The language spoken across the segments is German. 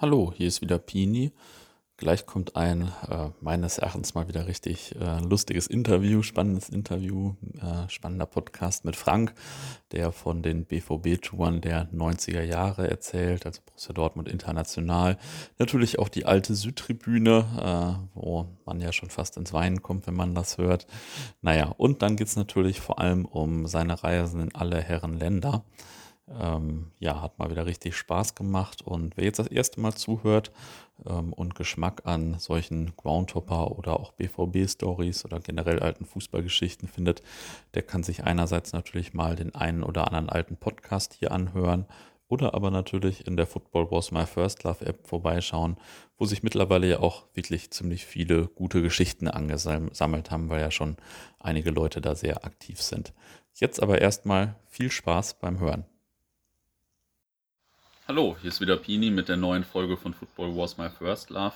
Hallo, hier ist wieder Pini. Gleich kommt ein äh, meines Erachtens mal wieder richtig äh, lustiges Interview, spannendes Interview, äh, spannender Podcast mit Frank, der von den BVB-Touren der 90er Jahre erzählt, also Borussia Dortmund international. Natürlich auch die alte Südtribüne, äh, wo man ja schon fast ins Weinen kommt, wenn man das hört. Naja, und dann geht es natürlich vor allem um seine Reisen in alle Herren Länder. Ähm, ja, hat mal wieder richtig Spaß gemacht. Und wer jetzt das erste Mal zuhört ähm, und Geschmack an solchen Groundhopper oder auch BVB-Stories oder generell alten Fußballgeschichten findet, der kann sich einerseits natürlich mal den einen oder anderen alten Podcast hier anhören oder aber natürlich in der Football Was My First Love App vorbeischauen, wo sich mittlerweile ja auch wirklich ziemlich viele gute Geschichten angesammelt haben, weil ja schon einige Leute da sehr aktiv sind. Jetzt aber erstmal viel Spaß beim Hören. Hallo, hier ist wieder Pini mit der neuen Folge von Football Was My First Love.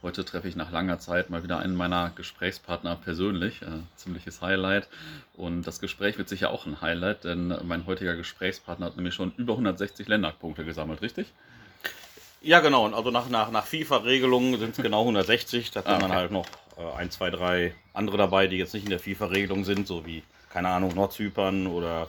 Heute treffe ich nach langer Zeit mal wieder einen meiner Gesprächspartner persönlich. Äh, ziemliches Highlight. Und das Gespräch wird sicher auch ein Highlight, denn mein heutiger Gesprächspartner hat nämlich schon über 160 Länderpunkte gesammelt, richtig? Ja, genau. Und also nach, nach, nach FIFA-Regelungen sind es genau 160. Da sind ah, okay. dann halt noch äh, ein, zwei, drei andere dabei, die jetzt nicht in der FIFA-Regelung sind, so wie, keine Ahnung, Nordzypern oder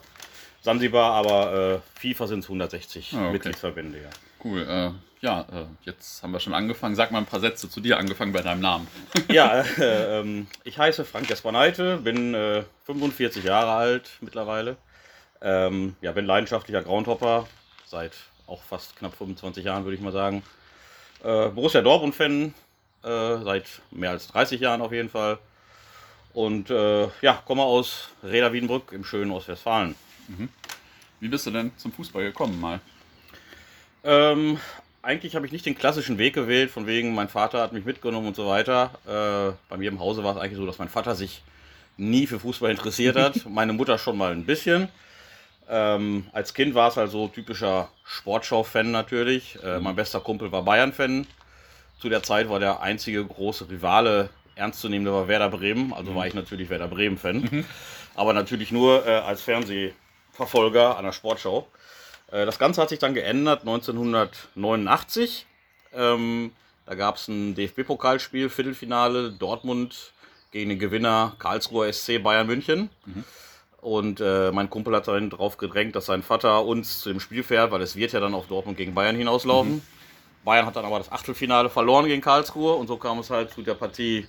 Sansibar, aber äh, FIFA sind es 160 ah, okay. Mitgliedsverbände, ja. Cool. Äh, ja, äh, jetzt haben wir schon angefangen. Sag mal ein paar Sätze zu dir, angefangen bei deinem Namen. ja, äh, ähm, ich heiße Frank Gaspaneite, bin 45 äh, Jahre alt mittlerweile. Ähm, ja, bin leidenschaftlicher Groundhopper, seit auch fast knapp 25 Jahren, würde ich mal sagen. Äh, Borussia Dortmund-Fan, seit mehr als 30 Jahren auf jeden Fall. Und ja, komme aus Reda Wiedenbrück im schönen Ostwestfalen. Mhm. Wie bist du denn zum Fußball gekommen mal? Ähm, eigentlich habe ich nicht den klassischen Weg gewählt, von wegen, mein Vater hat mich mitgenommen und so weiter. Äh, bei mir im Hause war es eigentlich so, dass mein Vater sich nie für Fußball interessiert hat, meine Mutter schon mal ein bisschen. Ähm, als Kind war es halt so typischer Sportschau-Fan natürlich. Äh, mein bester Kumpel war Bayern-Fan. Zu der Zeit war der einzige große Rivale ernstzunehmende war Werder Bremen. Also mhm. war ich natürlich Werder Bremen-Fan. Mhm. Aber natürlich nur äh, als Fernseh- Verfolger einer Sportschau. Äh, das Ganze hat sich dann geändert 1989. Ähm, da gab es ein DFB-Pokalspiel, Viertelfinale, Dortmund gegen den Gewinner Karlsruher SC Bayern München. Mhm. Und äh, mein Kumpel hat dann darauf gedrängt, dass sein Vater uns zu dem Spiel fährt, weil es wird ja dann auf Dortmund gegen Bayern hinauslaufen. Mhm. Bayern hat dann aber das Achtelfinale verloren gegen Karlsruhe und so kam es halt zu der Partie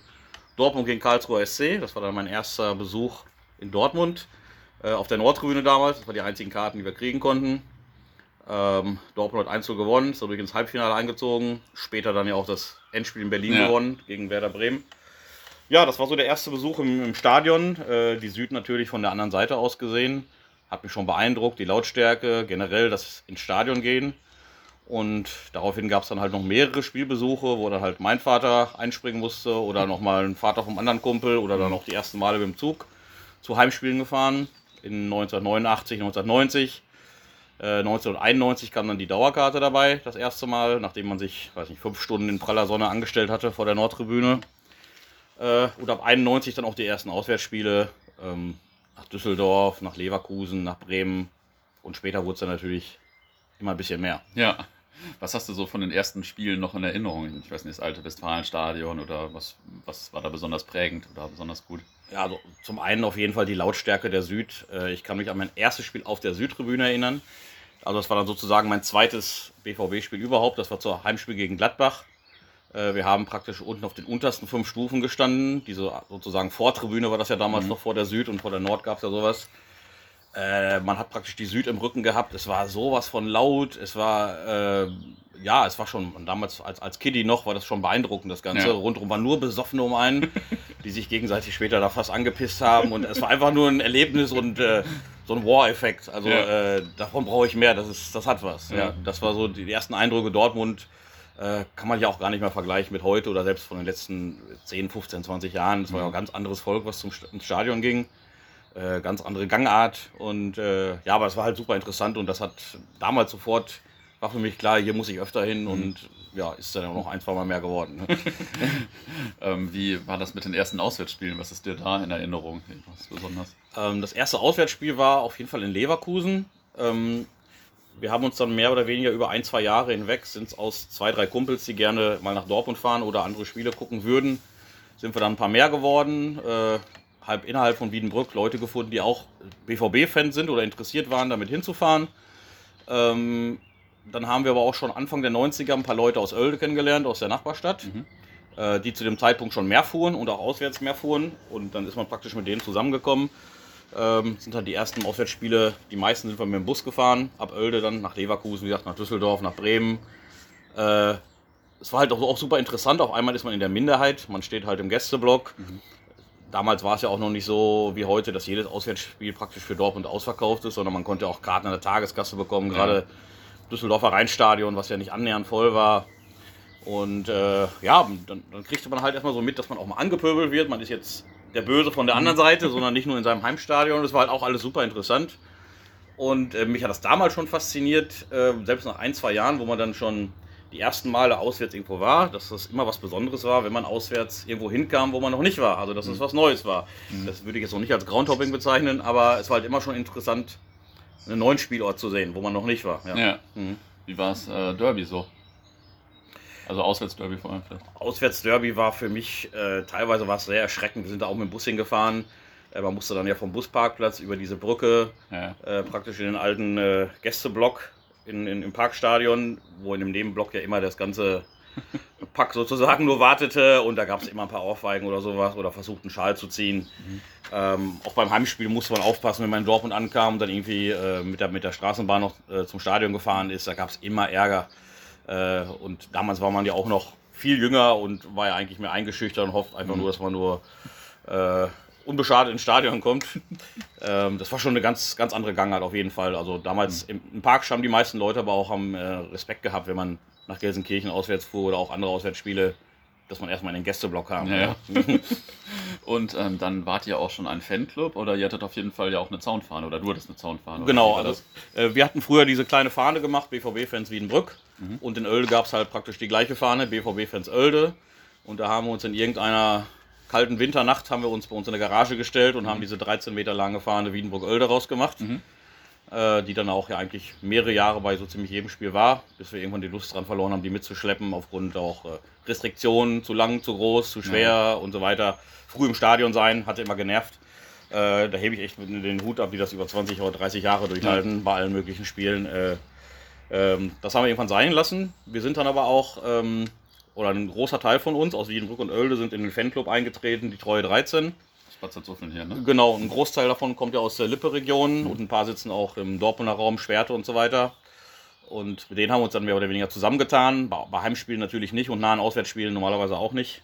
Dortmund gegen Karlsruher SC. Das war dann mein erster Besuch in Dortmund. Äh, auf der Nordtribüne damals. Das waren die einzigen Karten, die wir kriegen konnten. Ähm, Dortmund hat 1 gewonnen, ist dadurch ins Halbfinale eingezogen. Später dann ja auch das Endspiel in Berlin ja. gewonnen gegen Werder Bremen. Ja, das war so der erste Besuch im, im Stadion. Äh, die Süd natürlich von der anderen Seite aus gesehen. Hat mich schon beeindruckt, die Lautstärke, generell das ins Stadion gehen. Und daraufhin gab es dann halt noch mehrere Spielbesuche, wo dann halt mein Vater einspringen musste oder nochmal ein Vater vom anderen Kumpel oder dann noch die ersten Male mit dem Zug zu Heimspielen gefahren in 1989, 1990. Äh, 1991 kam dann die Dauerkarte dabei, das erste Mal, nachdem man sich, weiß nicht, fünf Stunden in praller Sonne angestellt hatte vor der Nordtribüne. Äh, und ab 91 dann auch die ersten Auswärtsspiele ähm, nach Düsseldorf, nach Leverkusen, nach Bremen. Und später wurde es dann natürlich immer ein bisschen mehr. Ja. Was hast du so von den ersten Spielen noch in Erinnerung? Ich weiß nicht, das alte Westfalenstadion oder was, was war da besonders prägend oder besonders gut? Ja, also zum einen auf jeden Fall die Lautstärke der Süd. Äh, ich kann mich an mein erstes Spiel auf der Südtribüne erinnern. Also das war dann sozusagen mein zweites BVB-Spiel überhaupt. Das war zur Heimspiel gegen Gladbach. Äh, wir haben praktisch unten auf den untersten fünf Stufen gestanden. Diese sozusagen Vortribüne war das ja damals mhm. noch vor der Süd und vor der Nord gab es ja sowas. Äh, man hat praktisch die Süd im Rücken gehabt. Es war sowas von laut. Es war, äh, ja, es war schon, damals als, als Kiddie noch, war das schon beeindruckend, das Ganze. Ja. Rundherum waren nur Besoffene um einen, die sich gegenseitig später da fast angepisst haben. Und es war einfach nur ein Erlebnis und äh, so ein War-Effekt. Also ja. Äh, davon brauche ich mehr. Das, ist, das hat was. Ja. ja. das war so die, die ersten Eindrücke Dortmund. Äh, kann man ja auch gar nicht mehr vergleichen mit heute oder selbst von den letzten 10, 15, 20 Jahren. Das war ja ein ganz anderes Volk, was zum Stadion ging. Äh, ganz andere Gangart. Und äh, ja, aber es war halt super interessant und das hat damals sofort, war für mich klar, hier muss ich öfter hin mhm. und ja, ist dann auch noch ein, zwei Mal mehr geworden. Ne? ähm, wie war das mit den ersten Auswärtsspielen? Was ist dir da in Erinnerung? Was besonders? Ähm, das erste Auswärtsspiel war auf jeden Fall in Leverkusen. Ähm, wir haben uns dann mehr oder weniger über ein, zwei Jahre hinweg, sind es aus zwei, drei Kumpels, die gerne mal nach Dortmund fahren oder andere Spiele gucken würden, sind wir dann ein paar mehr geworden. Äh, halb innerhalb von Wiedenbrück Leute gefunden, die auch BVB-Fans sind oder interessiert waren, damit hinzufahren. Ähm, dann haben wir aber auch schon Anfang der 90er ein paar Leute aus Oelde kennengelernt, aus der Nachbarstadt, mhm. äh, die zu dem Zeitpunkt schon mehr fuhren und auch auswärts mehr fuhren. Und dann ist man praktisch mit denen zusammengekommen. Ähm, sind dann die ersten Auswärtsspiele, die meisten sind wir mit dem Bus gefahren, ab Oelde dann nach Leverkusen, wie gesagt, nach Düsseldorf, nach Bremen. Äh, es war halt auch, auch, super interessant. Auf einmal ist man in der Minderheit, man steht halt im Gästeblock. Mhm. Damals war es ja auch noch nicht so wie heute, dass jedes Auswärtsspiel praktisch für Dortmund ausverkauft ist, sondern man konnte auch Karten an der Tageskasse bekommen, ja. gerade Düsseldorfer Rheinstadion, was ja nicht annähernd voll war. Und äh, ja, dann, dann kriegte man halt erstmal so mit, dass man auch mal angepöbelt wird. Man ist jetzt der Böse von der anderen Seite, sondern nicht nur in seinem Heimstadion. Das war halt auch alles super interessant. Und äh, mich hat das damals schon fasziniert, äh, selbst nach ein, zwei Jahren, wo man dann schon die ersten Male auswärts irgendwo war, dass das immer was Besonderes war, wenn man auswärts irgendwo hinkam, wo man noch nicht war. Also, dass es mhm. was Neues war. Mhm. Das würde ich jetzt noch nicht als Groundhopping bezeichnen, aber es war halt immer schon interessant, einen neuen Spielort zu sehen, wo man noch nicht war. Ja. ja. Mhm. Wie war es äh, Derby so? Also Auswärtsderby vor allem vielleicht. Auswärtsderby war für mich, äh, teilweise war es sehr erschreckend. Wir sind da auch mit dem Bus hingefahren. Äh, man musste dann ja vom Busparkplatz über diese Brücke ja. äh, praktisch in den alten äh, Gästeblock in, in, im Parkstadion, wo in dem Nebenblock ja immer das ganze Pack sozusagen nur wartete und da gab es immer ein paar Aufweigen oder sowas oder versucht einen Schal zu ziehen. Mhm. Ähm, auch beim Heimspiel musste man aufpassen, wenn man in Dortmund ankam und dann irgendwie äh, mit, der, mit der Straßenbahn noch äh, zum Stadion gefahren ist, da gab es immer Ärger. Äh, und damals war man ja auch noch viel jünger und war ja eigentlich mehr eingeschüchtert und hofft einfach mhm. nur, dass man nur äh, unbeschadet ins Stadion kommt. ähm, das war schon eine ganz, ganz andere Gangart auf jeden Fall. Also damals mhm. im, im, Park haben die meisten Leute aber auch haben, äh, Respekt gehabt, wenn man nach Gelsenkirchen auswärts fuhr oder auch andere Auswärtsspiele dass man erstmal in den Gästeblock kam. Ja, ja. und ähm, dann wart ihr auch schon ein Fanclub oder ihr hattet auf jeden Fall ja auch eine Zaunfahne oder du hattest eine Zaunfahne? Genau, also, äh, wir hatten früher diese kleine Fahne gemacht, BVB-Fans Wiedenbrück. Mhm. Und in Oelde gab es halt praktisch die gleiche Fahne, BVB-Fans Oelde. Und da haben wir uns in irgendeiner kalten Winternacht haben wir uns bei uns in der Garage gestellt und mhm. haben diese 13 Meter lange Fahne Wiedenbrück-Oelde rausgemacht. Mhm äh, die dann auch ja eigentlich mehrere Jahre bei so ziemlich jedem Spiel war, bis wir irgendwann die Lust dran verloren haben, die mitzuschleppen, aufgrund auch äh, Restriktionen, zu lang, zu groß, zu schwer ja. und so weiter. Früh im Stadion sein, hatte immer genervt. Äh, da hebe ich echt den Hut ab, die das über 20 oder 30 Jahre durchhalten, ja. bei allen möglichen Spielen. Äh, ähm, das haben wir irgendwann sein lassen. Wir sind dann aber auch, ähm, oder ein großer Teil von uns aus Wiedenbrück und Oelde sind in den Fanclub eingetreten, die Treue 13. Spazierzufeln hier, ne? Genau, ein Großteil davon kommt ja aus der Lippe-Region mhm. und ein paar sitzen auch im Dortmunder Raum, Schwerte und so weiter. Und mit denen haben wir uns dann mehr oder weniger zusammengetan. Bei, bei Heimspielen natürlich nicht und nahen Auswärtsspielen normalerweise auch nicht.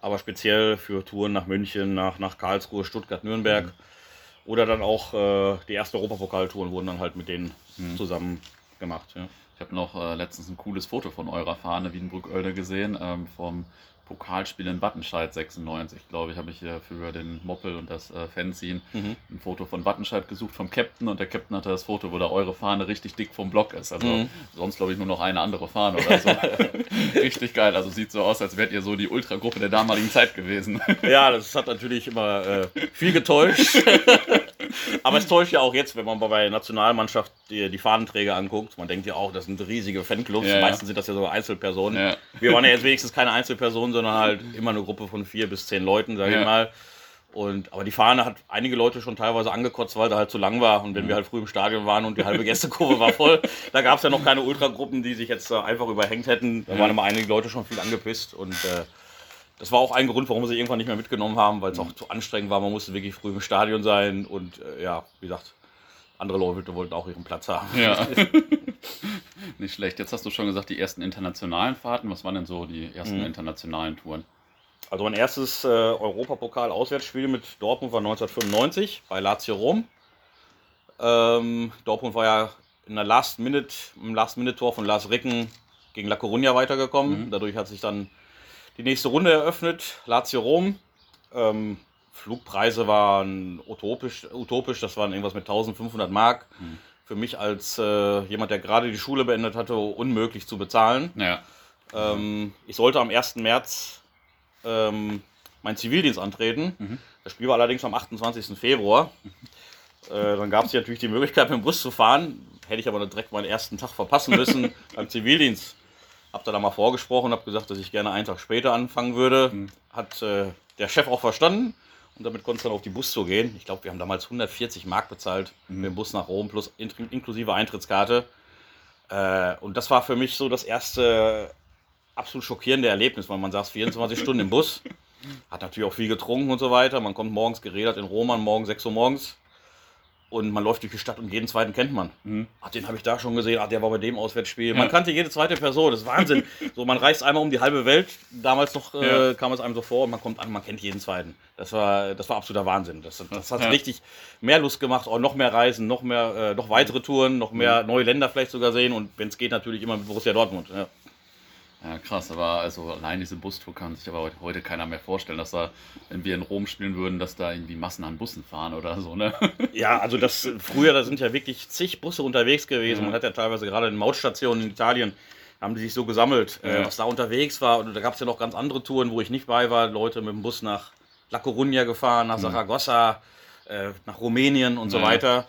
Aber speziell für Touren nach München, nach, nach Karlsruhe, Stuttgart, Nürnberg. Mhm. Oder dann auch äh, die ersten Europapokaltouren wurden dann halt mit denen mhm. zusammen gemacht. Ja. Ich habe noch äh, letztens ein cooles Foto von eurer Fahne Wiedenbrück-Oelde gesehen, ähm, vom Pokalspiel in Wattenscheid 96, glaube ich, habe ich hier für den Moppel und das äh, Fanzine mhm. ein Foto von Wattenscheid gesucht vom Captain und der Captain hatte das Foto, wo da eure Fahne richtig dick vom Block ist. Also mhm. sonst glaube ich nur noch eine andere Fahne oder so. richtig geil. Also sieht so aus, als wärt ihr so die Ultragruppe der damaligen Zeit gewesen. ja, das hat natürlich immer äh, viel getäuscht. Aber es täuscht ja auch jetzt, wenn man bei der Nationalmannschaft die, die Fahnenträger anguckt. Man denkt ja auch, das sind riesige Fanclubs. Ja, Meistens sind das ja sogar Einzelpersonen. Ja. Wir waren ja jetzt wenigstens keine Einzelpersonen, sondern halt immer eine Gruppe von vier bis zehn Leuten, sage ja. ich mal. Und, aber die Fahne hat einige Leute schon teilweise angekotzt, weil da halt zu lang war. Und wenn wir halt früh im Stadion waren und die halbe Gästekurve war voll, da gab es ja noch keine Ultragruppen, die sich jetzt einfach überhängt hätten. Da waren immer einige Leute schon viel angepisst. Und äh, das war auch ein Grund, warum wir sie irgendwann nicht mehr mitgenommen haben, weil es auch zu anstrengend war. Man musste wirklich früh im Stadion sein. Und äh, ja, wie gesagt, andere Leute wollten auch ihren Platz haben. Ja. Nicht schlecht. Jetzt hast du schon gesagt, die ersten internationalen Fahrten. Was waren denn so die ersten mhm. internationalen Touren? Also mein erstes äh, Europapokal-Auswärtsspiel mit Dortmund war 1995 bei Lazio Rom. Ähm, Dortmund war ja in der Last Minute, im Last-Minute-Tor von Lars Ricken gegen La Coruña weitergekommen. Mhm. Dadurch hat sich dann die nächste Runde eröffnet. Lazio Rom. Ähm, Flugpreise waren utopisch, utopisch, das waren irgendwas mit 1500 Mark. Mhm. Für mich als äh, jemand, der gerade die Schule beendet hatte, unmöglich zu bezahlen. Ja. Ähm, ich sollte am 1. März ähm, meinen Zivildienst antreten. Mhm. Das Spiel war allerdings am 28. Februar. Äh, dann gab es natürlich die Möglichkeit, mit dem Bus zu fahren. hätte ich aber direkt meinen ersten Tag verpassen müssen beim Zivildienst. Hab da, da mal vorgesprochen, habe gesagt, dass ich gerne einen Tag später anfangen würde. Mhm. Hat äh, der Chef auch verstanden und damit konnte es dann auf die Bustour gehen. Ich glaube, wir haben damals 140 Mark bezahlt mhm. für den Bus nach Rom plus in, inklusive Eintrittskarte. Äh, und das war für mich so das erste absolut schockierende Erlebnis, weil man saß 24 Stunden im Bus, hat natürlich auch viel getrunken und so weiter. Man kommt morgens geredet in Rom an, morgen 6 Uhr morgens. Und man läuft durch die Stadt und jeden zweiten kennt man. Mhm. Ach, den habe ich da schon gesehen. Ach, der war bei dem Auswärtsspiel. Man kannte jede zweite Person. Das ist Wahnsinn. so, man reist einmal um die halbe Welt. Damals noch äh, ja. kam es einem so vor und man kommt an, man kennt jeden zweiten. Das war, das war absoluter Wahnsinn. Das, das hat ja. richtig mehr Lust gemacht. Auch noch mehr Reisen, noch mehr, äh, noch weitere Touren, noch mehr mhm. neue Länder vielleicht sogar sehen. Und wenn es geht, natürlich immer mit Borussia Dortmund. Ja. Krass, aber also allein diese Bustour kann sich aber heute keiner mehr vorstellen, dass da, wenn wir in Rom spielen würden, dass da irgendwie Massen an Bussen fahren oder so, ne? Ja, also das früher, da sind ja wirklich zig Busse unterwegs gewesen. Ja. Man hat ja teilweise gerade in Mautstationen in Italien haben die sich so gesammelt, äh, ja. was da unterwegs war. Und da gab es ja noch ganz andere Touren, wo ich nicht bei war. Leute mit dem Bus nach La Coruña gefahren, nach Saragossa, äh, nach Rumänien und so weiter.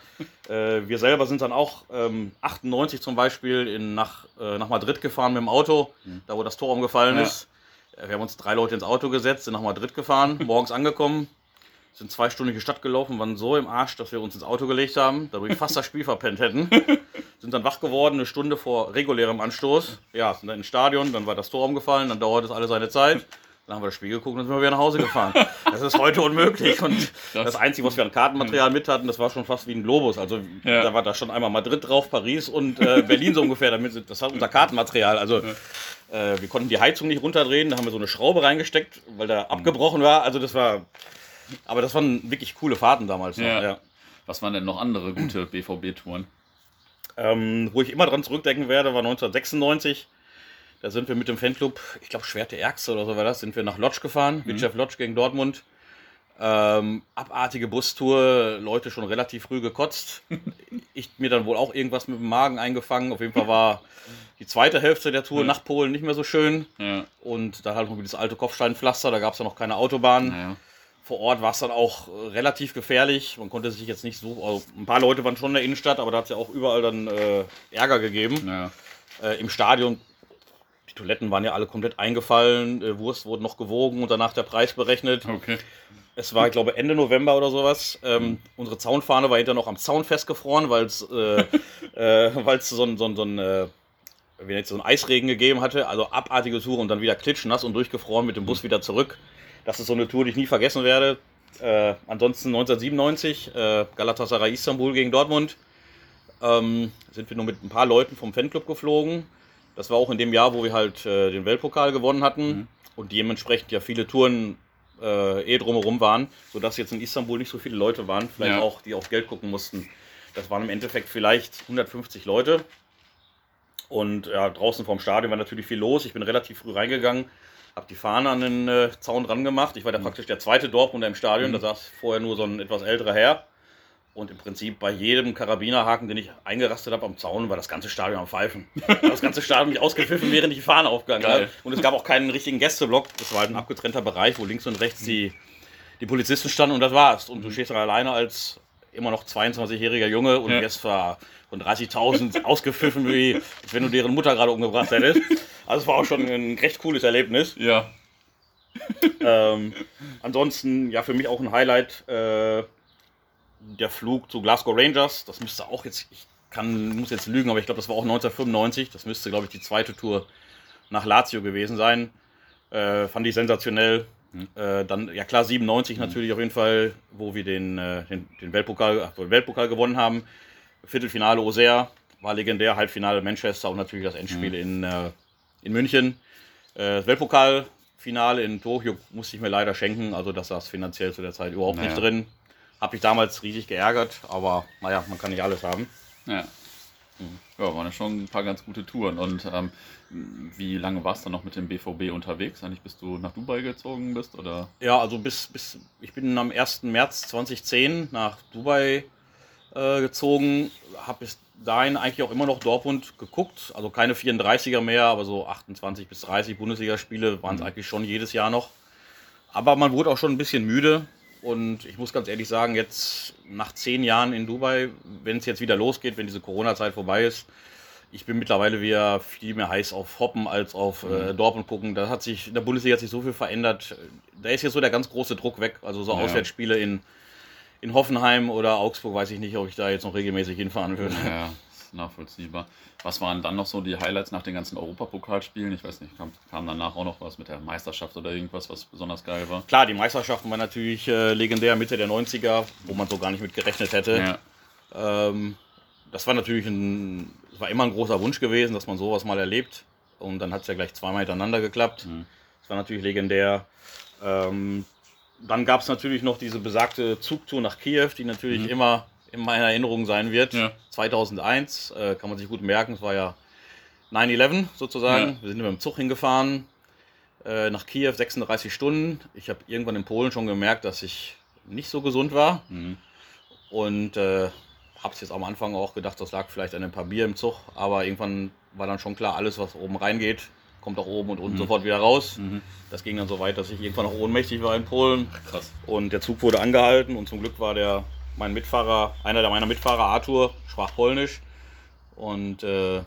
Äh, wir selber sind dann auch ähm, 98 zum Beispiel in, nach, äh, nach Madrid gefahren mit dem Auto, mhm. da wo das Tor umgefallen ja. ist. Äh, wir haben uns drei Leute ins Auto gesetzt, sind nach Madrid gefahren, morgens angekommen, sind zwei Stunden in die Stadt gelaufen, waren so im Arsch, dass wir uns ins Auto gelegt haben, da wir fast das Spiel verpennt hätten. Sind dann wach geworden, eine Stunde vor regulärem Anstoß. Ja, sind dann ins Stadion, dann war das Tor umgefallen, dann dauert es alle seine Zeit. Dann haben wir das Spiel geguckt und sind wir wieder nach Hause gefahren. Das ist heute unmöglich. Und das, das Einzige, was wir an Kartenmaterial mit hatten, das war schon fast wie ein Globus. Also ja. da war da schon einmal Madrid drauf, Paris und äh, Berlin so ungefähr. Damit, das war unser Kartenmaterial. Also äh, wir konnten die Heizung nicht runterdrehen. Da haben wir so eine Schraube reingesteckt, weil da abgebrochen war. Also das war. Aber das waren wirklich coole Fahrten damals. Ja. ja. Was waren denn noch andere gute BVB-Touren? Ähm, wo ich immer dran zurückdenken werde, war 1996. Da sind wir mit dem Fanclub, ich glaube Schwerte Ärgste oder so war das, sind wir nach Lodge gefahren, mhm. Chef Lodge gegen Dortmund. Ähm, abartige Bustour, Leute schon relativ früh gekotzt. ich mir dann wohl auch irgendwas mit dem Magen eingefangen. Auf jeden Fall war die zweite Hälfte der Tour ja. nach Polen nicht mehr so schön. Ja. Und dann halt noch das alte Kopfsteinpflaster, da gab es ja noch keine Autobahn. Ja. Vor Ort war es dann auch relativ gefährlich. Man konnte sich jetzt nicht so. Also ein paar Leute waren schon in der Innenstadt, aber da hat es ja auch überall dann äh, Ärger gegeben. Äh, Im Stadion die Toiletten waren ja alle komplett eingefallen, äh, Wurst wurde noch gewogen und danach der Preis berechnet. Okay. Es war, ich glaube, Ende November oder sowas. Ähm. Unsere Zaunfahne war hinter noch am Zaun festgefroren, weil es äh, äh, so ein, so ein, so ein äh, wie jetzt so ein Eisregen gegeben hatte. Also abartige Tour und dann wieder klitschnass und durchgefroren mit dem Bus mhm. wieder zurück. Das ist so eine Tour, die ich nie vergessen werde. Äh, ansonsten 1997, äh, Galatasaray Istanbul gegen Dortmund. Ähm, sind wir nur mit ein paar Leuten vom Fanclub geflogen. Das war auch in dem Jahr, wo wir halt äh, den Weltpokal gewonnen hatten mhm. und dementsprechend ja viele Touren äh, eh drumherum waren, sodass jetzt in Istanbul nicht so viele Leute waren, vielleicht ja. auch, die auf Geld gucken mussten. Das waren im Endeffekt vielleicht 150 Leute. Und ja, draußen vorm Stadion war natürlich viel los. Ich bin relativ früh reingegangen, habe die Fahne an den äh, Zaun dran gemacht. Ich war da mhm. praktisch der zweite Dortmunder im Stadion. Mhm. Da saß vorher nur so ein etwas älterer Herr. Und im Prinzip bei jedem Karabinerhaken, den ich eingerastet habe am Zaun, war das ganze Stadion am Pfeifen. das ganze Stadion mich ausgepfiffen, während ich die Fahne aufgegangen habe. Und es gab auch keinen richtigen Gästeblock. Das war halt ein abgetrennter Bereich, wo links und rechts die, die Polizisten standen und das war's. Und du stehst dann alleine als immer noch 22-jähriger Junge und ja. wirst von 30.000 ausgepfiffen, wie wenn du deren Mutter gerade umgebracht hättest. Also es war auch schon ein recht cooles Erlebnis. Ja. ähm, ansonsten, ja, für mich auch ein Highlight. Äh, der Flug zu Glasgow Rangers, das müsste auch jetzt, ich kann, muss jetzt lügen, aber ich glaube, das war auch 1995. Das müsste, glaube ich, die zweite Tour nach Lazio gewesen sein. Äh, fand ich sensationell. Mhm. Äh, dann, ja klar, 97 mhm. natürlich auf jeden Fall, wo wir den, äh, den, den Weltpokal, den Weltpokal gewonnen haben. Viertelfinale Auxerre, war legendär, Halbfinale Manchester und natürlich das Endspiel mhm. in, äh, in München. Äh, das Weltpokalfinale in Tokio musste ich mir leider schenken, also das saß finanziell zu der Zeit überhaupt naja. nicht drin. Habe ich damals riesig geärgert, aber naja, man kann nicht alles haben. Ja. Ja, waren ja schon ein paar ganz gute Touren. Und ähm, wie lange warst du noch mit dem BVB unterwegs? Eigentlich bis du nach Dubai gezogen bist? Oder? Ja, also bis, bis ich bin am 1. März 2010 nach Dubai äh, gezogen. Habe bis dahin eigentlich auch immer noch Dortmund geguckt. Also keine 34er mehr, aber so 28 bis 30 Bundesligaspiele waren es mhm. eigentlich schon jedes Jahr noch. Aber man wurde auch schon ein bisschen müde Und ich muss ganz ehrlich sagen, jetzt nach zehn Jahren in Dubai, wenn es jetzt wieder losgeht, wenn diese Corona-Zeit vorbei ist, ich bin mittlerweile wieder viel mehr heiß auf Hoppen als auf äh, mhm. Dortmund gucken. Da hat sich in der Bundesliga hat sich so viel verändert. Da ist jetzt so der ganz große Druck weg. Also so ja. Auswärtsspiele in, in Hoffenheim oder Augsburg, weiß ich nicht, ob ich da jetzt noch regelmäßig hinfahren würde. Ja, ist nachvollziehbar. Was waren dann noch so die Highlights nach den ganzen Europapokalspielen? Ich weiß nicht, kam, kam, danach auch noch was mit der Meisterschaft oder irgendwas, was besonders geil war? Klar, die Meisterschaften waren natürlich äh, legendär Mitte der 90er, wo man so gar nicht mit gerechnet hätte. Ja. Ähm, das war natürlich ein, es war immer ein großer Wunsch gewesen, dass man sowas mal erlebt. Und dann hat es ja gleich zweimal hintereinander geklappt. Mhm. Das war natürlich legendär. Ähm, dann gab es natürlich noch diese besagte Zugtour nach Kiew, die natürlich mhm. immer in meiner Erinnerung sein wird. Ja. 2001, äh, kann man sich gut merken, es war ja 9-11 sozusagen. Ja. Wir sind mit dem Zug hingefahren äh, nach Kiew, 36 Stunden. Ich habe irgendwann in Polen schon gemerkt, dass ich nicht so gesund war. Mhm. Und äh, habe es jetzt am Anfang auch gedacht, das lag vielleicht an ein paar Bier im Zug. Aber irgendwann war dann schon klar, alles, was oben reingeht, kommt auch oben und unten mhm. sofort wieder raus. Mhm. Das ging dann so weit, dass ich irgendwann auch ohnmächtig war in Polen. Krass. Und der Zug wurde angehalten und zum Glück war der mein Mitfahrer, einer der meiner Mitfahrer, Arthur, sprach Polnisch. Und äh,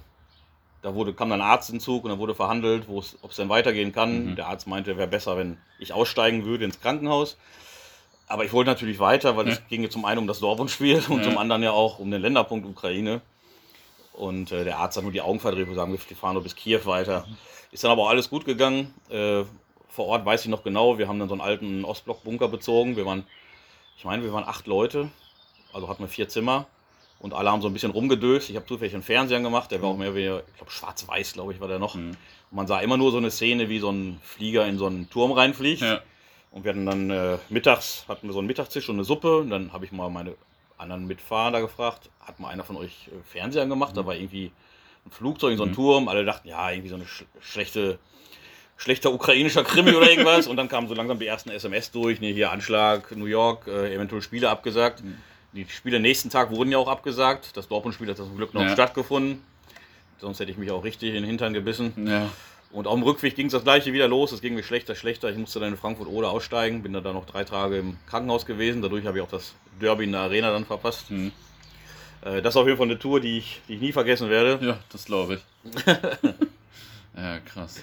da wurde, kam dann ein Arzt in Zug und dann wurde verhandelt, ob es denn weitergehen kann. Mhm. Der Arzt meinte, wäre besser, wenn ich aussteigen würde ins Krankenhaus. Aber ich wollte natürlich weiter, weil ja. es ging zum einen um das Dortmund-Spiel und ja. zum anderen ja auch um den Länderpunkt Ukraine. Und äh, der Arzt hat nur die Augen verdreht und gesagt, wir fahren nur bis Kiew weiter. Mhm. Ist dann aber auch alles gut gegangen. Äh, vor Ort weiß ich noch genau, wir haben dann so einen alten Ostblock-Bunker bezogen. Wir waren ich meine, wir waren acht Leute, also hatten wir vier Zimmer und alle haben so ein bisschen rumgedöst. Ich habe zufällig einen Fernseher gemacht, der war auch mehr wie, ich glaube, schwarz-weiß, glaube ich, war der noch. Mhm. Und man sah immer nur so eine Szene, wie so ein Flieger in so einen Turm reinfliegt. Ja. Und wir hatten dann äh, mittags, hatten wir so einen Mittagstisch und eine Suppe. Und dann habe ich mal meine anderen Mitfahrer da gefragt, hat mal einer von euch äh, Fernseher gemacht? Mhm. Da war irgendwie ein Flugzeug in so einem mhm. Turm. Alle dachten, ja, irgendwie so eine sch schlechte schlechter ukrainischer Krimi oder irgendwas. Und dann kamen so langsam die ersten SMS durch. Ne, hier Anschlag, New York, äh, eventuell Spiele abgesagt. Mhm. Die Spiele nächsten Tag wurden ja auch abgesagt. Das Dortmund-Spiel hat zum Glück noch ja. stattgefunden. Sonst hätte ich mich auch richtig in den Hintern gebissen. Ja. Und auf dem Rückweg ging es das gleiche wieder los. Es ging mir schlechter, schlechter. Ich musste dann in Frankfurt oder aussteigen. Bin da dann noch drei Tage im Krankenhaus gewesen. Dadurch habe ich auch das Derby in der Arena dann verpasst. Mhm. Äh, das ist auf jeden Fall eine Tour, die ich, die ich nie vergessen werde. Ja, das glaube ich. ja, krass.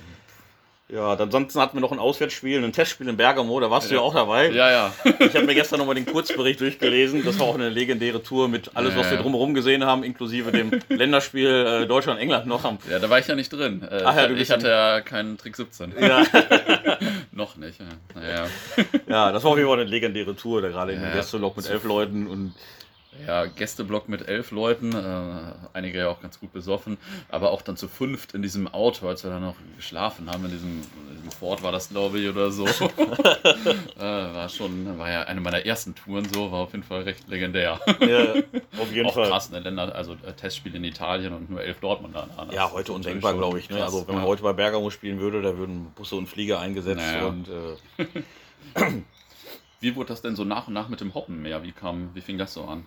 Ja, ansonsten hatten wir noch ein Auswärtsspiel, ein Testspiel in Bergamo, da warst ja. du ja auch dabei. Ja, ja. Ich habe mir gestern nochmal den Kurzbericht durchgelesen. Das war auch eine legendäre Tour mit alles, ja, was wir drumherum gesehen haben, inklusive dem Länderspiel äh, Deutschland-England noch. Am ja, da war ich ja nicht drin. Äh, Ach, ja, ich hatte ja keinen Trick 17. Ja. noch nicht. Naja. Ja, das war auf jeden Fall eine legendäre Tour, da gerade in ja, Gästelog mit elf Leuten und ja, Gästeblock mit elf Leuten, äh, einige ja auch ganz gut besoffen, aber auch dann zu fünft in diesem Auto, als wir dann noch geschlafen haben, in diesem, in diesem Ford war das, glaube ich, oder so. äh, war schon, war ja eine meiner ersten Touren so, war auf jeden Fall recht legendär. Ja, auf jeden auch Fall. krass, ne, Länder, also äh, Testspiel in Italien und nur elf Dortmunder. Ne? Ja, heute undenkbar, glaube ich. Ne? Also wenn man ja. heute bei Bergamo spielen würde, da würden Busse und Flieger eingesetzt naja. und äh Wie wurde das denn so nach und nach mit dem Hoppen mehr? Wie kam, wie fing das so an?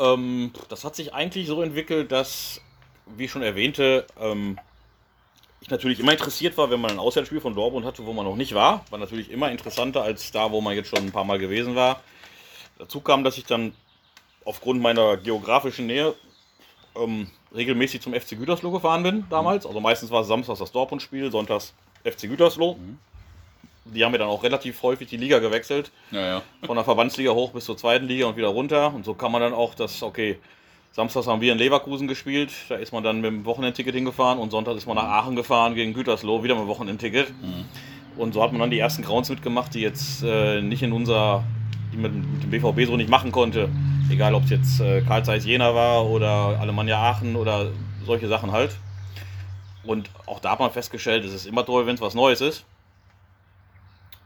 Ähm, das hat sich eigentlich so entwickelt, dass, wie ich schon erwähnte, ähm, ich natürlich immer interessiert war, wenn man ein Auswärtsspiel von Dortmund hatte, wo man noch nicht war. War natürlich immer interessanter als da, wo man jetzt schon ein paar Mal gewesen war. Dazu kam, dass ich dann aufgrund meiner geografischen Nähe ähm, regelmäßig zum FC Gütersloh gefahren bin damals. Also meistens war es samstags das Dortmund-Spiel, sonntags FC Gütersloh. Mhm die haben ja dann auch relativ häufig die Liga gewechselt. Ja, ja. Von der Verbandsliga hoch bis zur zweiten Liga und wieder runter. Und so kann man dann auch das, okay, Samstags haben wir in Leverkusen gespielt, da ist man dann mit dem Wochenendticket hingefahren und Sonntag ist man nach Aachen gefahren gegen Gütersloh, wieder mit dem Wochenendticket. Mhm. Und so hat man dann die ersten Grounds mitgemacht, die jetzt äh, nicht in unser, die man mit dem BVB so nicht machen konnte. Egal ob es jetzt äh, Karl Zeiss Jena war oder Alemannia Aachen oder solche Sachen halt. Und auch da hat man festgestellt, es ist immer toll, wenn es was Neues ist.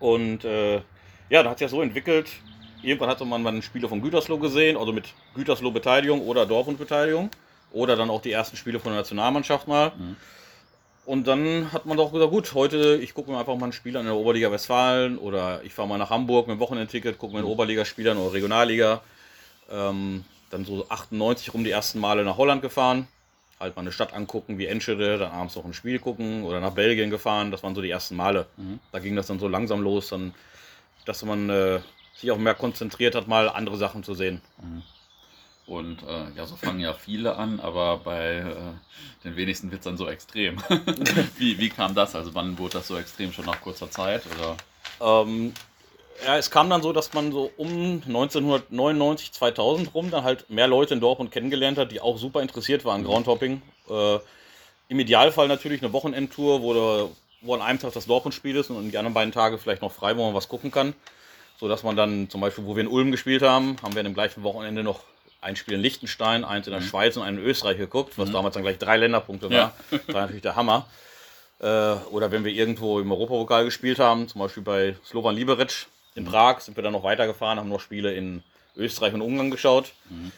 Und äh, ja, da hat sich ja so entwickelt. Irgendwann hatte man mal Spiele von Gütersloh gesehen, also mit Gütersloh-Beteiligung oder Dortmund-Beteiligung. Oder dann auch die ersten Spiele von der Nationalmannschaft mal. Mhm. Und dann hat man doch gesagt, gut, heute, ich gucke mir einfach mal ein Spiel an in der Oberliga Westfalen oder ich fahre mal nach Hamburg mit dem Wochenendticket, gucke mir einen Oberligaspiel an oder Regionalliga. Ähm, dann so 98 rum die ersten Male nach Holland gefahren halt mal eine Stadt angucken wie Enschede, dann abends noch ein Spiel gucken oder nach Belgien gefahren. Das waren so die ersten Male. Mhm. Da ging das dann so langsam los, dann, dass man äh, sich auch mehr konzentriert hat, mal andere Sachen zu sehen. Mhm. Und äh, ja, so fangen ja viele an, aber bei äh, den wenigsten wird es dann so extrem. wie, wie kam das? Also wann wurde das so extrem? Schon nach kurzer Zeit? Oder? Ähm, ja, es kam dann so, dass man so um 1999, 2000 rum dann halt mehr Leute in Dortmund kennengelernt hat, die auch super interessiert waren, mhm. Groundhopping. Äh, Im Idealfall natürlich eine Wochenendtour, wo, du, wo an einem Tag das Dortmund-Spiel ist und die anderen beiden Tage vielleicht noch frei, wo man was gucken kann. So dass man dann zum Beispiel, wo wir in Ulm gespielt haben, haben wir an dem gleichen Wochenende noch ein Spiel in Liechtenstein, eins in der mhm. Schweiz und einen in Österreich geguckt, was mhm. damals dann gleich drei Länderpunkte war. Ja. Das war natürlich der Hammer. Äh, oder wenn wir irgendwo im Europapokal gespielt haben, zum Beispiel bei Slovan Liberec in. Prag, sind wir dann noch weitergefahren, haben noch Spiele in Österreich und Ungarn geschaut. Mhm.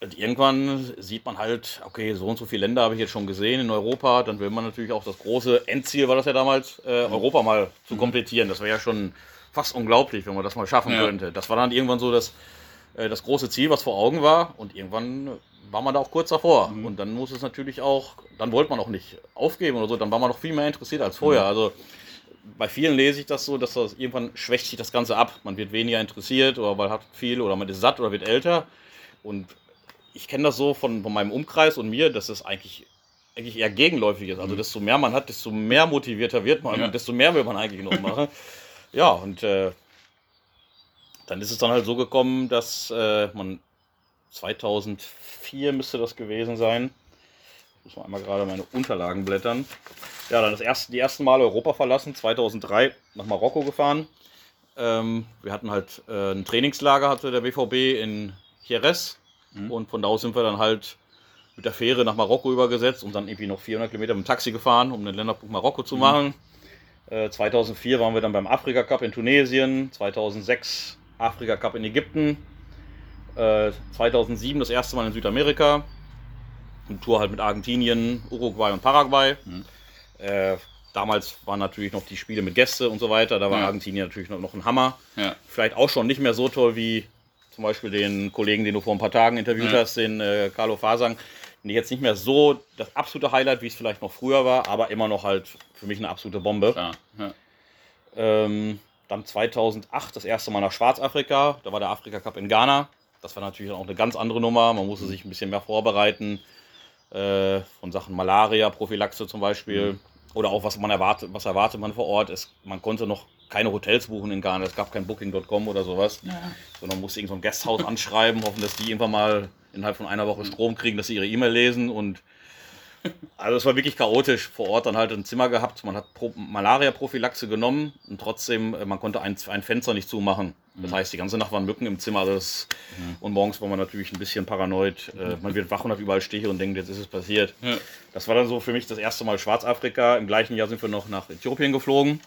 Und irgendwann sieht man halt, okay, so und so viele Länder habe ich jetzt schon gesehen in Europa. Dann will man natürlich auch das große Endziel, war das ja damals, äh, mhm. Europa mal zu mhm. komplettieren. Das wäre ja schon fast unglaublich, wenn man das mal schaffen ja. könnte. Das war dann irgendwann so das äh, das große Ziel, was vor Augen war. Und irgendwann war man da auch kurz davor. Mhm. Und dann muss es natürlich auch, dann wollte man auch nicht aufgeben oder so, dann war man noch viel mehr interessiert als vorher. Mhm. Also bei vielen lese ich das so, dass das irgendwann schwächt sich das Ganze ab. Man wird weniger interessiert oder man hat viel oder man ist satt oder wird älter. Und ich kenne das so von, von meinem Umkreis und mir, dass es eigentlich, eigentlich eher gegenläufig ist. Also mhm. desto mehr man hat, desto mehr motivierter wird man ja. und desto mehr will man eigentlich noch machen. ja, und äh, dann ist es dann halt so gekommen, dass äh, man 2004 müsste das gewesen sein. Ich muss mal einmal gerade meine Unterlagen blättern. Ja, dann das erste, die ersten Mal Europa verlassen, 2003 nach Marokko gefahren. Ähm, wir hatten halt äh, ein Trainingslager, hatte der BVB in Jerez. Mhm. Und von da aus sind wir dann halt mit der Fähre nach Marokko übergesetzt und dann irgendwie noch 400 Kilometer mit dem Taxi gefahren, um den Länderpunkt Marokko zu mhm. machen. Äh, 2004 waren wir dann beim Afrika Cup in Tunesien. 2006 Afrika Cup in Ägypten. Äh, 2007 das erste Mal in Südamerika. Eine Tour halt mit Argentinien, Uruguay und Paraguay. Mhm. Äh, damals waren natürlich noch die Spiele mit Gäste und so weiter. Da war ja. Argentinien natürlich noch, noch ein Hammer. Ja. Vielleicht auch schon nicht mehr so toll wie zum Beispiel den Kollegen, den du vor ein paar Tagen interviewt ja. hast, den äh, Carlo Fasang. Jetzt nicht mehr so das absolute Highlight, wie es vielleicht noch früher war, aber immer noch halt für mich eine absolute Bombe. Ähm, dann 2008 das erste Mal nach Schwarzafrika. Da war der Afrika Cup in Ghana. Das war natürlich auch eine ganz andere Nummer. Man musste sich ein bisschen mehr vorbereiten. Äh, von Sachen Malaria, Prophylaxe zum Beispiel. Mhm. Oder auch, was man erwartet, was erwartet man vor Ort. Es, man konnte noch keine Hotels buchen in Ghana. Es gab kein Booking.com oder sowas. Ja. Sondern man musste irgendein so Gasthaus anschreiben, hoffen, dass die irgendwann mal innerhalb von einer Woche Strom kriegen, dass sie ihre E-Mail lesen und also es war wirklich chaotisch. Vor Ort dann halt ein Zimmer gehabt. Man hat Malaria-Prophylaxe genommen und trotzdem, äh, man konnte ein, ein Fenster nicht zumachen. Das mhm. heißt, die ganze Nacht waren Mücken im Zimmer. Das, mhm. Und morgens war man natürlich ein bisschen paranoid. Äh, man wird wach und hat überall Stiche und denkt, jetzt ist es passiert. Ja. Das war dann so für mich das erste Mal Schwarzafrika. Im gleichen Jahr sind wir noch nach Äthiopien geflogen.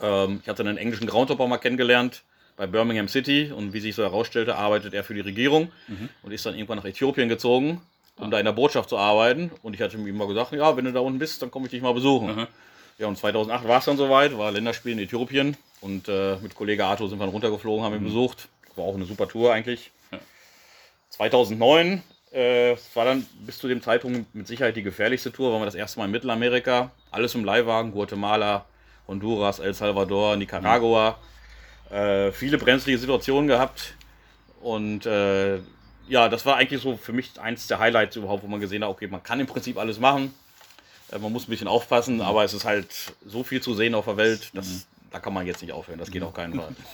Ähm, ich hatte einen englischen Groundhopper mal kennengelernt bei Birmingham City und wie sich so herausstellte, arbeitet er für die Regierung mhm. und ist dann irgendwann nach Äthiopien gezogen um da in der Botschaft zu arbeiten. Und ich hatte ihm immer gesagt, ja, wenn du da unten bist, dann komme ich dich mal besuchen. Mhm. Ja, und 2008 war es dann soweit, war Länderspiel in Äthiopien. Und äh, mit Kollege Arthur sind wir dann runtergeflogen, haben ihn mhm. besucht. War auch eine super Tour eigentlich. Ja. 2009 äh, war dann bis zu dem Zeitpunkt mit Sicherheit die gefährlichste Tour. Waren wir das erste Mal in Mittelamerika. Alles im Leihwagen, Guatemala, Honduras, El Salvador, Nicaragua. Mhm. Äh, viele brenzlige Situationen gehabt. Und äh, ja, das war eigentlich so für mich eins der Highlights überhaupt, wo man gesehen hat, okay, man kann im Prinzip alles machen. Äh, man muss ein bisschen aufpassen, aber es ist halt so viel zu sehen auf der Welt, dass, mhm. da kann man jetzt nicht aufhören. Das geht mhm. auf keinen Fall.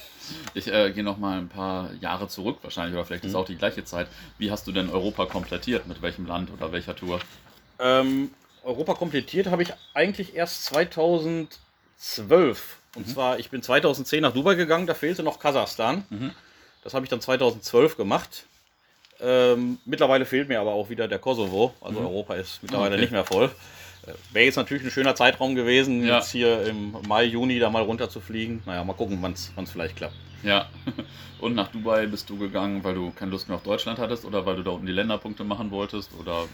Ich äh, gehe noch mal ein paar Jahre zurück, wahrscheinlich, oder vielleicht ist es mhm. auch die gleiche Zeit. Wie hast du denn Europa komplettiert? Mit welchem Land oder welcher Tour? Ähm, Europa komplettiert habe ich eigentlich erst 2012. Und mhm. zwar, ich bin 2010 nach Dubai gegangen, da fehlte noch Kasachstan. Mhm. Das habe ich dann 2012 gemacht. Ähm, mittlerweile fehlt mir aber auch wieder der Kosovo. Also mhm. Europa ist mittlerweile okay. nicht mehr voll. Äh, Wäre jetzt natürlich ein schöner Zeitraum gewesen, ja. jetzt hier im Mai, Juni da mal runter zu fliegen. Naja, mal gucken, wann es vielleicht klappt. Ja. Und nach Dubai bist du gegangen, weil du keine Lust mehr auf Deutschland hattest oder weil du da unten die Länderpunkte machen wolltest? Oder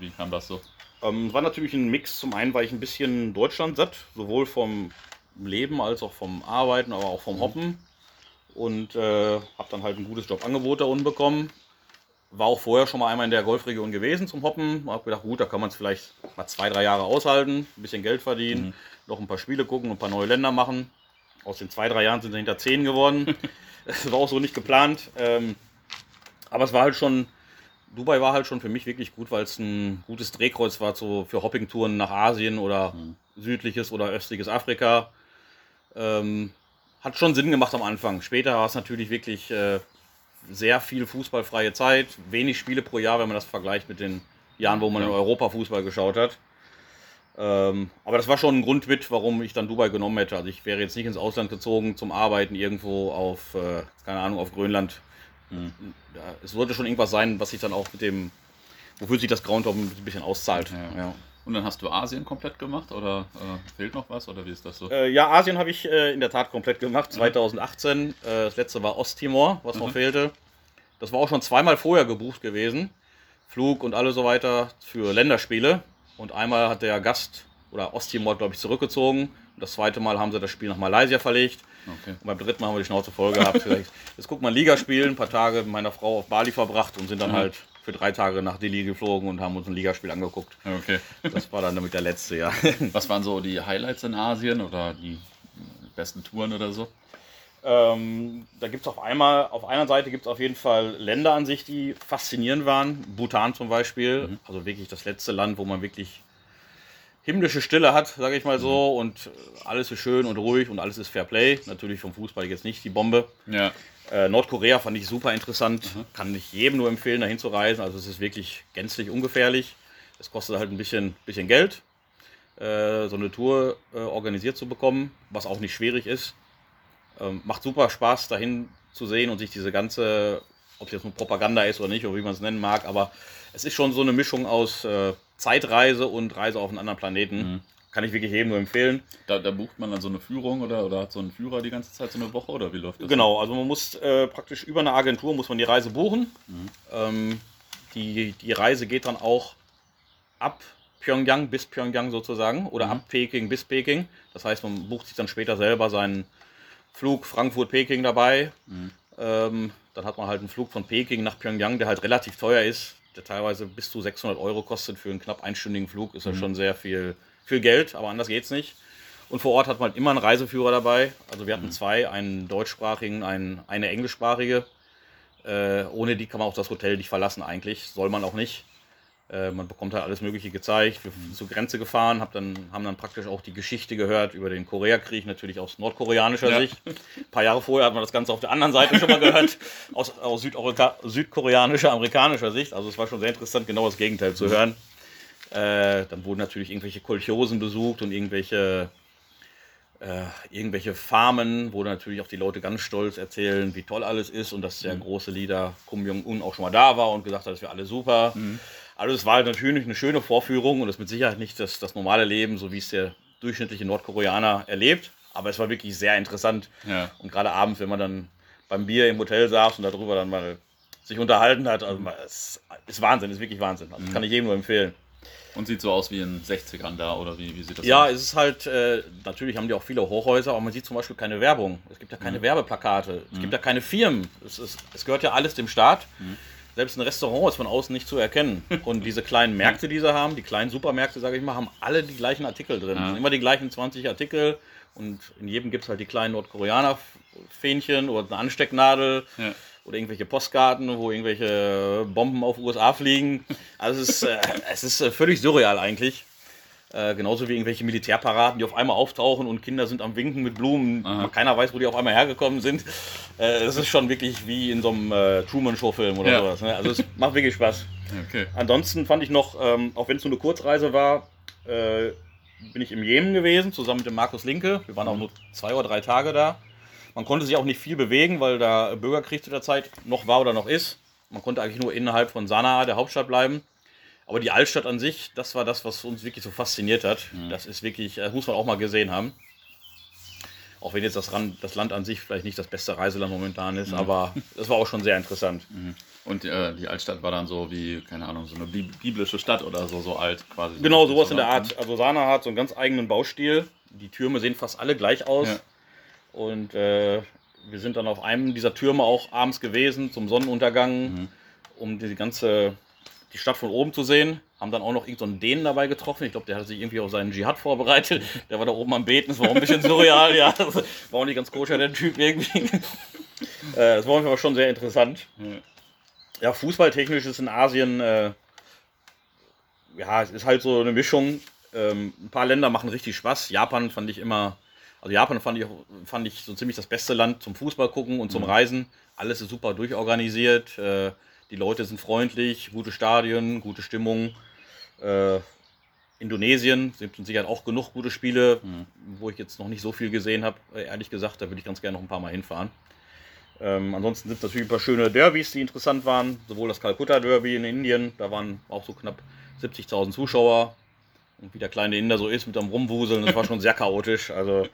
wie kam das so? Ähm, es war natürlich ein Mix. Zum einen war ich ein bisschen Deutschland satt, sowohl vom Leben als auch vom Arbeiten, aber auch vom mhm. Hoppen. Und äh, habe dann halt ein gutes Jobangebot da unten bekommen war auch vorher schon mal einmal in der Golfregion gewesen zum Hoppen. Hab gedacht, gut, da kann man es vielleicht mal zwei, drei Jahre aushalten, ein bisschen Geld verdienen, mhm. noch ein paar Spiele gucken, ein paar neue Länder machen. Aus den zwei, drei Jahren sind sie hinter zehn geworden. das war auch so nicht geplant. Ähm, aber es war halt schon, Dubai war halt schon für mich wirklich gut, weil es ein gutes Drehkreuz war so für Hoppingtouren nach Asien oder mhm. südliches oder östliches Afrika. Ähm, hat schon Sinn gemacht am Anfang. Später war es natürlich wirklich äh, sehr viel fußballfreie Zeit, wenig Spiele pro Jahr, wenn man das vergleicht mit den Jahren, wo man ja. in Europa Fußball geschaut hat. Ähm, aber das war schon ein Grund mit, warum ich dann Dubai genommen hätte. Also ich wäre jetzt nicht ins Ausland gezogen zum Arbeiten irgendwo auf, äh, keine Ahnung, auf Grönland. Mhm. Es sollte schon irgendwas sein, was sich dann auch mit dem, wofür sich das Groundhog ein bisschen auszahlt. Ja. Ja. Und dann hast du Asien komplett gemacht oder äh, fehlt noch was oder wie ist das so? Äh, ja, Asien habe ich äh, in der Tat komplett gemacht, 2018. Mhm. das letzte war Osttimor, was mhm. noch fehlte. Das war auch schon zweimal vorher gebucht gewesen. Flug und alle so weiter für Länderspiele. Und einmal hat der Gast oder Osttimor, glaube ich, zurückgezogen. Und das zweite Mal haben sie das Spiel nach Malaysia verlegt. Okay. Und beim dritten Mal haben wir die Schnauze voll gehabt. Jetzt guckt man Ligaspiel, ein paar Tage mit meiner Frau auf Bali verbracht und sind dann mhm. halt für drei Tage nach Delhi geflogen und haben uns ein Ligaspiel angeguckt. Okay. Das war dann damit der letzte, ja. Was waren so die Highlights in Asien oder die besten Touren oder so? Ähm, da gibt es auf einmal, auf einer Seite gibt es auf jeden Fall Länder an sich, die faszinierend waren. Bhutan zum Beispiel, mhm. also wirklich das letzte Land, wo man wirklich himmlische Stille hat, sage ich mal so, mhm. und alles ist schön und ruhig und alles ist Fair Play. Natürlich vom Fußball jetzt nicht die Bombe. Ja. Äh, Nordkorea fand ich super interessant, mhm. kann ich jedem nur empfehlen, dahin zu reisen. Also es ist wirklich gänzlich ungefährlich. Es kostet halt ein bisschen, bisschen Geld, äh, so eine Tour äh, organisiert zu bekommen, was auch nicht schwierig ist. Ähm, macht super Spaß, dahin zu sehen und sich diese ganze, ob es jetzt nur Propaganda ist oder nicht, oder wie man es nennen mag, aber es ist schon so eine Mischung aus äh, Zeitreise und Reise auf einen anderen Planeten. Mhm. Kann ich wirklich jedem nur empfehlen. Da, da, bucht man dann so eine Führung oder, oder hat so einen Führer die ganze Zeit so eine Woche oder wie läuft das? Genau, also man muss äh, praktisch über eine Agentur muss man die Reise buchen. Mhm. Ähm, die, die Reise geht dann auch ab Pyongyang bis Pyongyang sozusagen oder mhm. ab Peking bis Peking. Das heißt, man bucht sich dann später selber seinen Flug Frankfurt-Peking dabei. Mhm. Ähm, dann hat man halt einen Flug von Peking nach Pyongyang, der halt relativ teuer ist, der teilweise bis zu 600 Euro kostet für einen knapp einstündigen Flug. Ist ja mhm. schon sehr viel, viel Geld, aber anders geht's nicht. Und vor Ort hat man halt immer einen Reiseführer dabei. Also wir hatten mhm. zwei, einen deutschsprachigen, einen, eine englischsprachige. Äh, ohne die kann man auch das Hotel nicht verlassen eigentlich. Soll man auch nicht. Äh, man bekommt halt alles Mögliche gezeigt. Wir sind zur Grenze gefahren, hab dann, haben dann praktisch auch die Geschichte gehört über den Koreakrieg, natürlich aus nordkoreanischer ja. Sicht. Ein paar Jahre vorher hat man das Ganze auf der anderen Seite schon mal gehört, aus, aus südkoreanischer, amerikanischer Sicht. Also es war schon sehr interessant, genau das Gegenteil zu hören. Äh, dann wurden natürlich irgendwelche Kolchosen besucht und irgendwelche äh, irgendwelche Farmen, wo natürlich auch die Leute ganz stolz erzählen, wie toll alles ist und dass der mhm. große Leader Kim Jong-un auch schon mal da war und gesagt hat, das wäre alles super. Mhm. Also es war natürlich eine schöne Vorführung und es ist mit Sicherheit nicht das, das normale Leben, so wie es der durchschnittliche Nordkoreaner erlebt. Aber es war wirklich sehr interessant. Ja. Und gerade abends, wenn man dann beim Bier im Hotel saß und darüber dann mal sich unterhalten hat, also es ist Wahnsinn, ist wirklich Wahnsinn. Also das mhm. kann ich jedem nur empfehlen. Und sieht so aus wie in 60ern da, oder wie, wie sieht das ja, aus? Ja, es ist halt, äh, natürlich haben die auch viele Hochhäuser, aber man sieht zum Beispiel keine Werbung. Es gibt ja keine mhm. Werbeplakate, es mhm. gibt ja keine Firmen. Es, ist, es gehört ja alles dem Staat. Mhm. Selbst ein Restaurant ist von außen nicht zu erkennen. Und diese kleinen Märkte, die sie haben, die kleinen Supermärkte, sage ich mal, haben alle die gleichen Artikel drin. Ja. immer die gleichen 20 Artikel. Und in jedem gibt es halt die kleinen Nordkoreaner-Fähnchen oder eine Anstecknadel. Ja oder irgendwelche Postkarten, wo irgendwelche Bomben auf USA fliegen. Also es ist, äh, es ist äh, völlig surreal eigentlich. Äh, genauso wie irgendwelche Militärparaden, die auf einmal auftauchen und Kinder sind am Winken mit Blumen. Aha. Keiner weiß, wo die auf einmal hergekommen sind. Äh, es ist schon wirklich wie in so einem äh, Truman-Show-Film oder ja. sowas. Ne? Also es macht wirklich Spaß. Okay. Ansonsten fand ich noch, ähm, auch wenn es nur eine Kurzreise war, bin ich im Jemen gewesen, zusammen mit dem Markus Linke. Wir waren auch nur zwei oder drei Tage da. Man konnte sich auch nicht viel bewegen, weil da Bürgerkrieg zu der Zeit noch war oder noch ist. Man konnte eigentlich nur innerhalb von Sanaa, der Hauptstadt, bleiben. Aber die Altstadt an sich, das war das, was uns wirklich so fasziniert hat. Mhm. Das ist wirklich, das muss man auch mal gesehen haben. Auch wenn jetzt das, Rand, das Land an sich vielleicht nicht das beste Reiseland momentan ist, mhm. aber das war auch schon sehr interessant. Mhm. Und äh, die Altstadt war dann so wie, keine Ahnung, so eine biblische Stadt oder so, so alt quasi. Genau, sowas in der Art. Also Sanaa hat so einen ganz eigenen Baustil. Die Türme sehen fast alle gleich aus. Ja. Und äh, wir sind dann auf einem dieser Türme auch abends gewesen zum Sonnenuntergang, mhm. um die ganze die Stadt von oben zu sehen. haben dann auch noch irgendeinen so Dänen dabei getroffen. Ich glaube, der hat sich irgendwie auf seinen Dschihad vorbereitet. Der war da oben am Beten, das war auch ein bisschen surreal, ja. War auch nicht ganz koscher, der Typ irgendwie. Äh, das war aber schon sehr interessant. Ja, fußballtechnisch ist in Asien, äh, ja, es ist halt so eine Mischung. Ähm, ein paar Länder machen richtig Spaß. Japan fand ich immer, also Japan fand ich, fand ich so ziemlich das beste Land zum Fußball gucken und zum mhm. Reisen. Alles ist super durchorganisiert. Äh, die Leute sind freundlich, gute Stadien, gute Stimmung. Äh, Indonesien sind sicher auch genug gute Spiele, mhm. wo ich jetzt noch nicht so viel gesehen habe. Äh, ehrlich gesagt, da würde ich ganz gerne noch ein paar Mal hinfahren. Ähm, ansonsten sind es natürlich ein paar schöne Derbys, die interessant waren. Sowohl das Kalkutta Derby in Indien, da waren auch so knapp 70.000 Zuschauer. Und wie der kleine Inder so ist mit einem Rumwuseln, das war schon sehr chaotisch. Also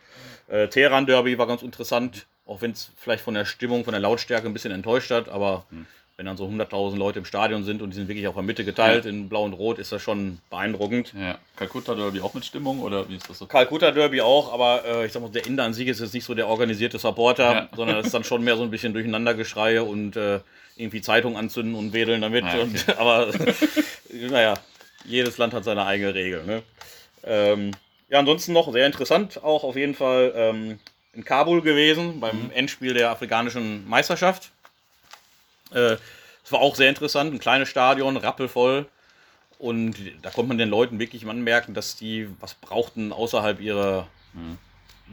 äh, Teheran Derby war ganz interessant, auch wenn es vielleicht von der Stimmung, von der Lautstärke ein bisschen enttäuscht hat, aber mhm wenn dann so 100.000 Leute im Stadion sind und die sind wirklich auf der Mitte geteilt ja. in blau und rot, ist das schon beeindruckend. Ja. Kalkutta Derby auch mit Stimmung oder wie ist das so? Kalkutta Derby auch, aber äh, ich sag mal, der Inder an sich ist jetzt nicht so der organisierte Supporter, ja. sondern es ist dann schon mehr so ein bisschen Durcheinandergeschreie und äh, irgendwie Zeitung anzünden und wedeln damit. Ja, okay. und, aber naja, jedes Land hat seine eigene Regel. Ne? Ähm, ja, ansonsten noch sehr interessant, auch auf jeden Fall ähm, in Kabul gewesen, beim mhm. Endspiel der afrikanischen Meisterschaft. Äh, es war auch sehr interessant, ein kleines Stadion, rappelvoll. Und da konnte man den Leuten wirklich anmerken, dass die was brauchten außerhalb ihrer mhm.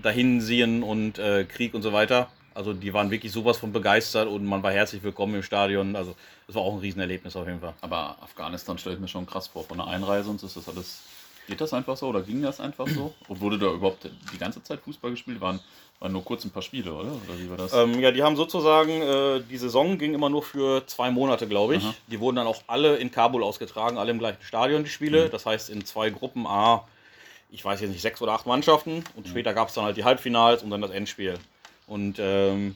Dahinsehen und äh, Krieg und so weiter. Also die waren wirklich sowas von begeistert und man war herzlich willkommen im Stadion. Also das war auch ein Riesenerlebnis auf jeden Fall. Aber Afghanistan stelle ich mir schon krass vor. Von der Einreise und so ist das alles. Geht das einfach so oder ging das einfach so? Und wurde da überhaupt die ganze Zeit Fußball gespielt? Waren waren nur kurz ein paar Spiele, oder? Oder wie war das? Ähm, ja, die haben sozusagen, äh, die Saison ging immer nur für zwei Monate, glaube ich. Aha. Die wurden dann auch alle in Kabul ausgetragen, alle im gleichen Stadion, die Spiele. Mhm. Das heißt, in zwei Gruppen A, ich weiß jetzt nicht, sechs oder acht Mannschaften. Und mhm. später gab es dann halt die Halbfinals und dann das Endspiel. Und ähm,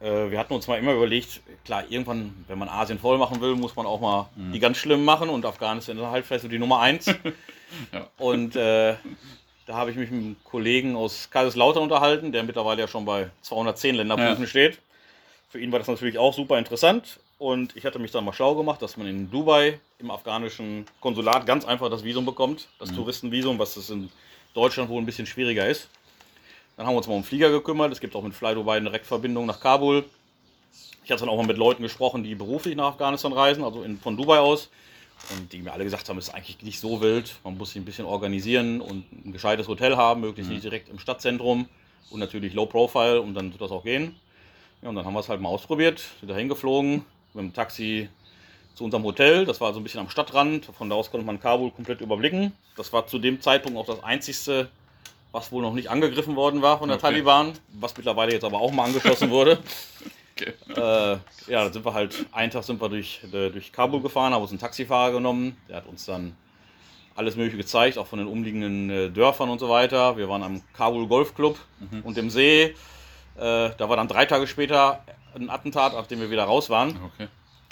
äh, wir hatten uns mal immer überlegt, klar, irgendwann, wenn man Asien voll machen will, muss man auch mal mhm. die ganz schlimmen machen. Und Afghanistan ist halt vielleicht so die Nummer eins. ja. Und äh, da habe ich mich mit einem Kollegen aus Kaiserslautern unterhalten, der mittlerweile ja schon bei 210 Länderpunkten ja. steht. Für ihn war das natürlich auch super interessant. Und ich hatte mich dann mal schlau gemacht, dass man in Dubai im afghanischen Konsulat ganz einfach das Visum bekommt, das mhm. Touristenvisum, was es in Deutschland wohl ein bisschen schwieriger ist. Dann haben wir uns mal um Flieger gekümmert. Es gibt auch mit Fly Dubai eine Direktverbindung nach Kabul. Ich hatte dann auch mal mit Leuten gesprochen, die beruflich nach Afghanistan reisen, also in, von Dubai aus. Und die mir alle gesagt haben, es ist eigentlich nicht so wild. Man muss sich ein bisschen organisieren und ein gescheites Hotel haben, möglichst mhm. nicht direkt im Stadtzentrum und natürlich Low Profile und dann wird das auch gehen. Ja, und dann haben wir es halt mal ausprobiert, sind da hingeflogen mit dem Taxi zu unserem Hotel. Das war so ein bisschen am Stadtrand. Von da aus konnte man Kabul komplett überblicken. Das war zu dem Zeitpunkt auch das einzigste, was wohl noch nicht angegriffen worden war von der okay. Taliban, was mittlerweile jetzt aber auch mal angeschlossen wurde. Okay. Äh, ja, dann sind wir halt, einen Tag sind wir durch, äh, durch Kabul gefahren, haben uns einen Taxifahrer genommen, der hat uns dann alles Mögliche gezeigt, auch von den umliegenden äh, Dörfern und so weiter. Wir waren am Kabul Golfclub mhm. und dem See. Äh, da war dann drei Tage später ein Attentat, nachdem wir wieder raus waren. Okay.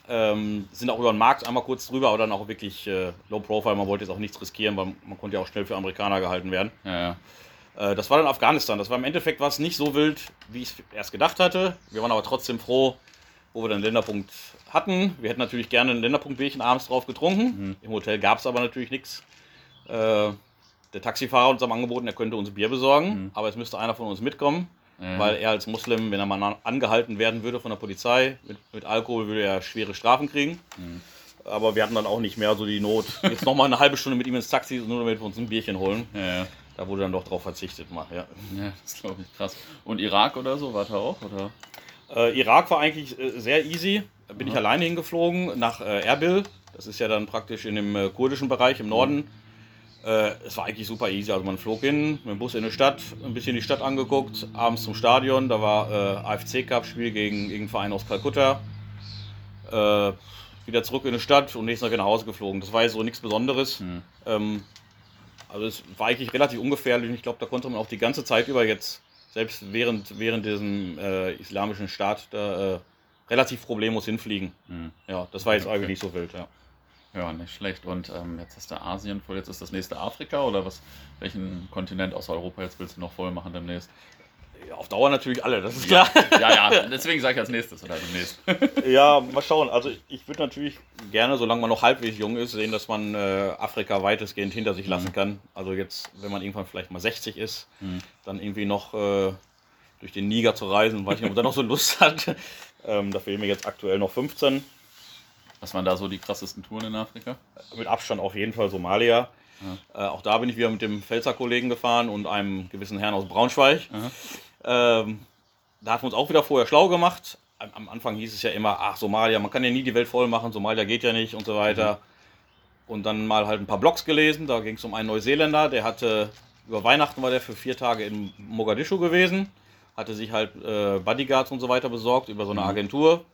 Ähm, sind auch über den Markt einmal kurz drüber, aber dann auch wirklich äh, Low Profile. Man wollte jetzt auch nichts riskieren, weil man konnte ja auch schnell für Amerikaner gehalten werden. Ja, ja. Äh, das war dann Afghanistan. Das war im Endeffekt was nicht so wild, wie ich es erst gedacht hatte. Wir waren aber trotzdem froh, wo wir dann einen Länderpunkt hatten. Wir hätten natürlich gerne ein Länderpunktbierchen abends drauf getrunken. Mhm. Im Hotel gab es aber natürlich nichts. Äh, der Taxifahrer hat uns am angeboten, er könnte uns Bier besorgen, mhm. aber es müsste einer von uns mitkommen, mhm. weil er als Muslim, wenn er mal angehalten werden würde von der Polizei mit, mit Alkohol, würde er schwere Strafen kriegen. Mhm. Aber wir hatten dann auch nicht mehr so die Not, jetzt nochmal eine halbe Stunde mit ihm ins Taxi, nur damit wir uns ein Bierchen holen. Ja, da wurde dann doch drauf verzichtet mal, ja. Ja, das glaube ich krass. Und Irak oder so, war da auch, oder? Äh, Irak war eigentlich äh, sehr easy. Da bin Aha. ich alleine hingeflogen nach äh, Erbil. Das ist ja dann praktisch in dem äh, kurdischen Bereich im Norden. Mhm. Äh, es war eigentlich super easy. Also man flog hin, mit dem Bus in die Stadt, ein bisschen die Stadt angeguckt, abends zum Stadion. Da war äh, AFC-Cup-Spiel gegen irgendeinen Verein aus Kalkutta. wieder zurück in die Stadt und nächsten Tag nach Hause geflogen. Das war jetzt so nichts Besonderes. Mhm. Ähm, also es war eigentlich relativ ungefährlich und ich glaube, da konnte man auch die ganze Zeit über jetzt, selbst während, während diesem äh, islamischen Staat, da äh, relativ problemlos hinfliegen. Mhm. Ja, das war jetzt okay. eigentlich nicht so wild, ja. Ja, nicht schlecht. Und ähm, jetzt ist der Asien voll, jetzt ist das nächste Afrika oder was? Welchen Kontinent außer Europa jetzt willst du noch voll machen demnächst? Auf Dauer natürlich alle, das ist klar. Ja, ja, deswegen sage ich als nächstes oder demnächst. Ja, mal schauen. Also ich würde natürlich gerne, solange man noch halbwegs jung ist, sehen, dass man äh, Afrika weitestgehend hinter sich lassen kann. Also jetzt, wenn man irgendwann vielleicht mal 60 ist, dann irgendwie noch äh, durch den Niger zu reisen, nicht, ob man da noch so Lust hat. Ähm, da fehlen mir jetzt aktuell noch 15. Was waren da so die krassesten Touren in Afrika? Mit Abstand auf jeden Fall Somalia. Äh, auch da bin ich wieder mit dem Pfälzer-Kollegen gefahren und einem gewissen Herrn aus Braunschweig. Ähm, da hatten wir uns auch wieder vorher schlau gemacht. Am, am Anfang hieß es ja immer, ach Somalia, man kann ja nie die Welt voll machen, Somalia geht ja nicht und so weiter. Und dann mal halt ein paar Blogs gelesen, da ging es um einen Neuseeländer, der hatte, über Weihnachten war der für vier Tage in Mogadischu gewesen, hatte sich halt äh, Bodyguards und so weiter besorgt über so eine Agentur.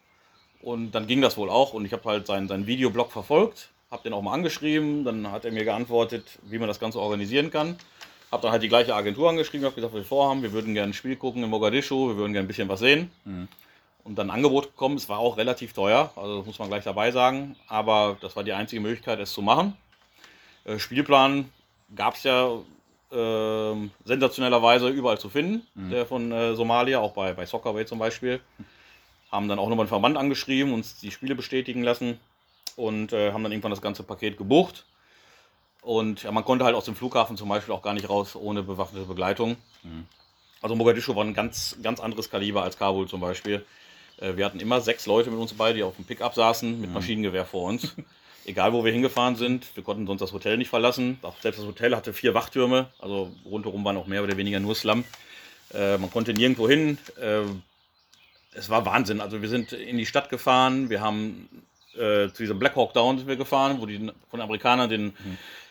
Und dann ging das wohl auch und ich habe halt seinen, seinen Videoblog verfolgt, habe den auch mal angeschrieben, dann hat er mir geantwortet, wie man das Ganze organisieren kann. Habe dann halt die gleiche Agentur angeschrieben, habe gesagt, was wir vorhaben, wir würden gerne ein Spiel gucken in Mogadischu, wir würden gerne ein bisschen was sehen. Und dann ein Angebot bekommen, es war auch relativ teuer, also das muss man gleich dabei sagen, aber das war die einzige Möglichkeit, es zu machen. Äh, Spielplan gab es ja ähm, sensationellerweise überall zu finden, der von äh, Somalia, auch bei, bei Soccerway zum Beispiel. Haben dann auch nochmal einen Verband angeschrieben, uns die Spiele bestätigen lassen und äh, haben dann irgendwann das ganze Paket gebucht. Und ja, man konnte halt aus dem Flughafen zum Beispiel auch gar nicht raus ohne bewaffnete Begleitung. Also Mogadischu war ein ganz, ganz anderes Kaliber als Kabul zum Beispiel. Äh, Wir hatten immer sechs Leute mit uns dabei, die auf dem Pickup saßen, mit Maschinengewehr vor uns. Egal, wo wir hingefahren sind, wir konnten sonst das Hotel nicht verlassen. Auch selbst das Hotel hatte vier Wachtürme, also rundherum war noch mehr oder weniger nur Slum. Äh, man konnte nirgendwo hin. Äh, es war Wahnsinn. Also wir sind in die Stadt gefahren, wir haben äh, zu diesem Black Hawk Down sind wir gefahren, wo die von den Amerikanern den,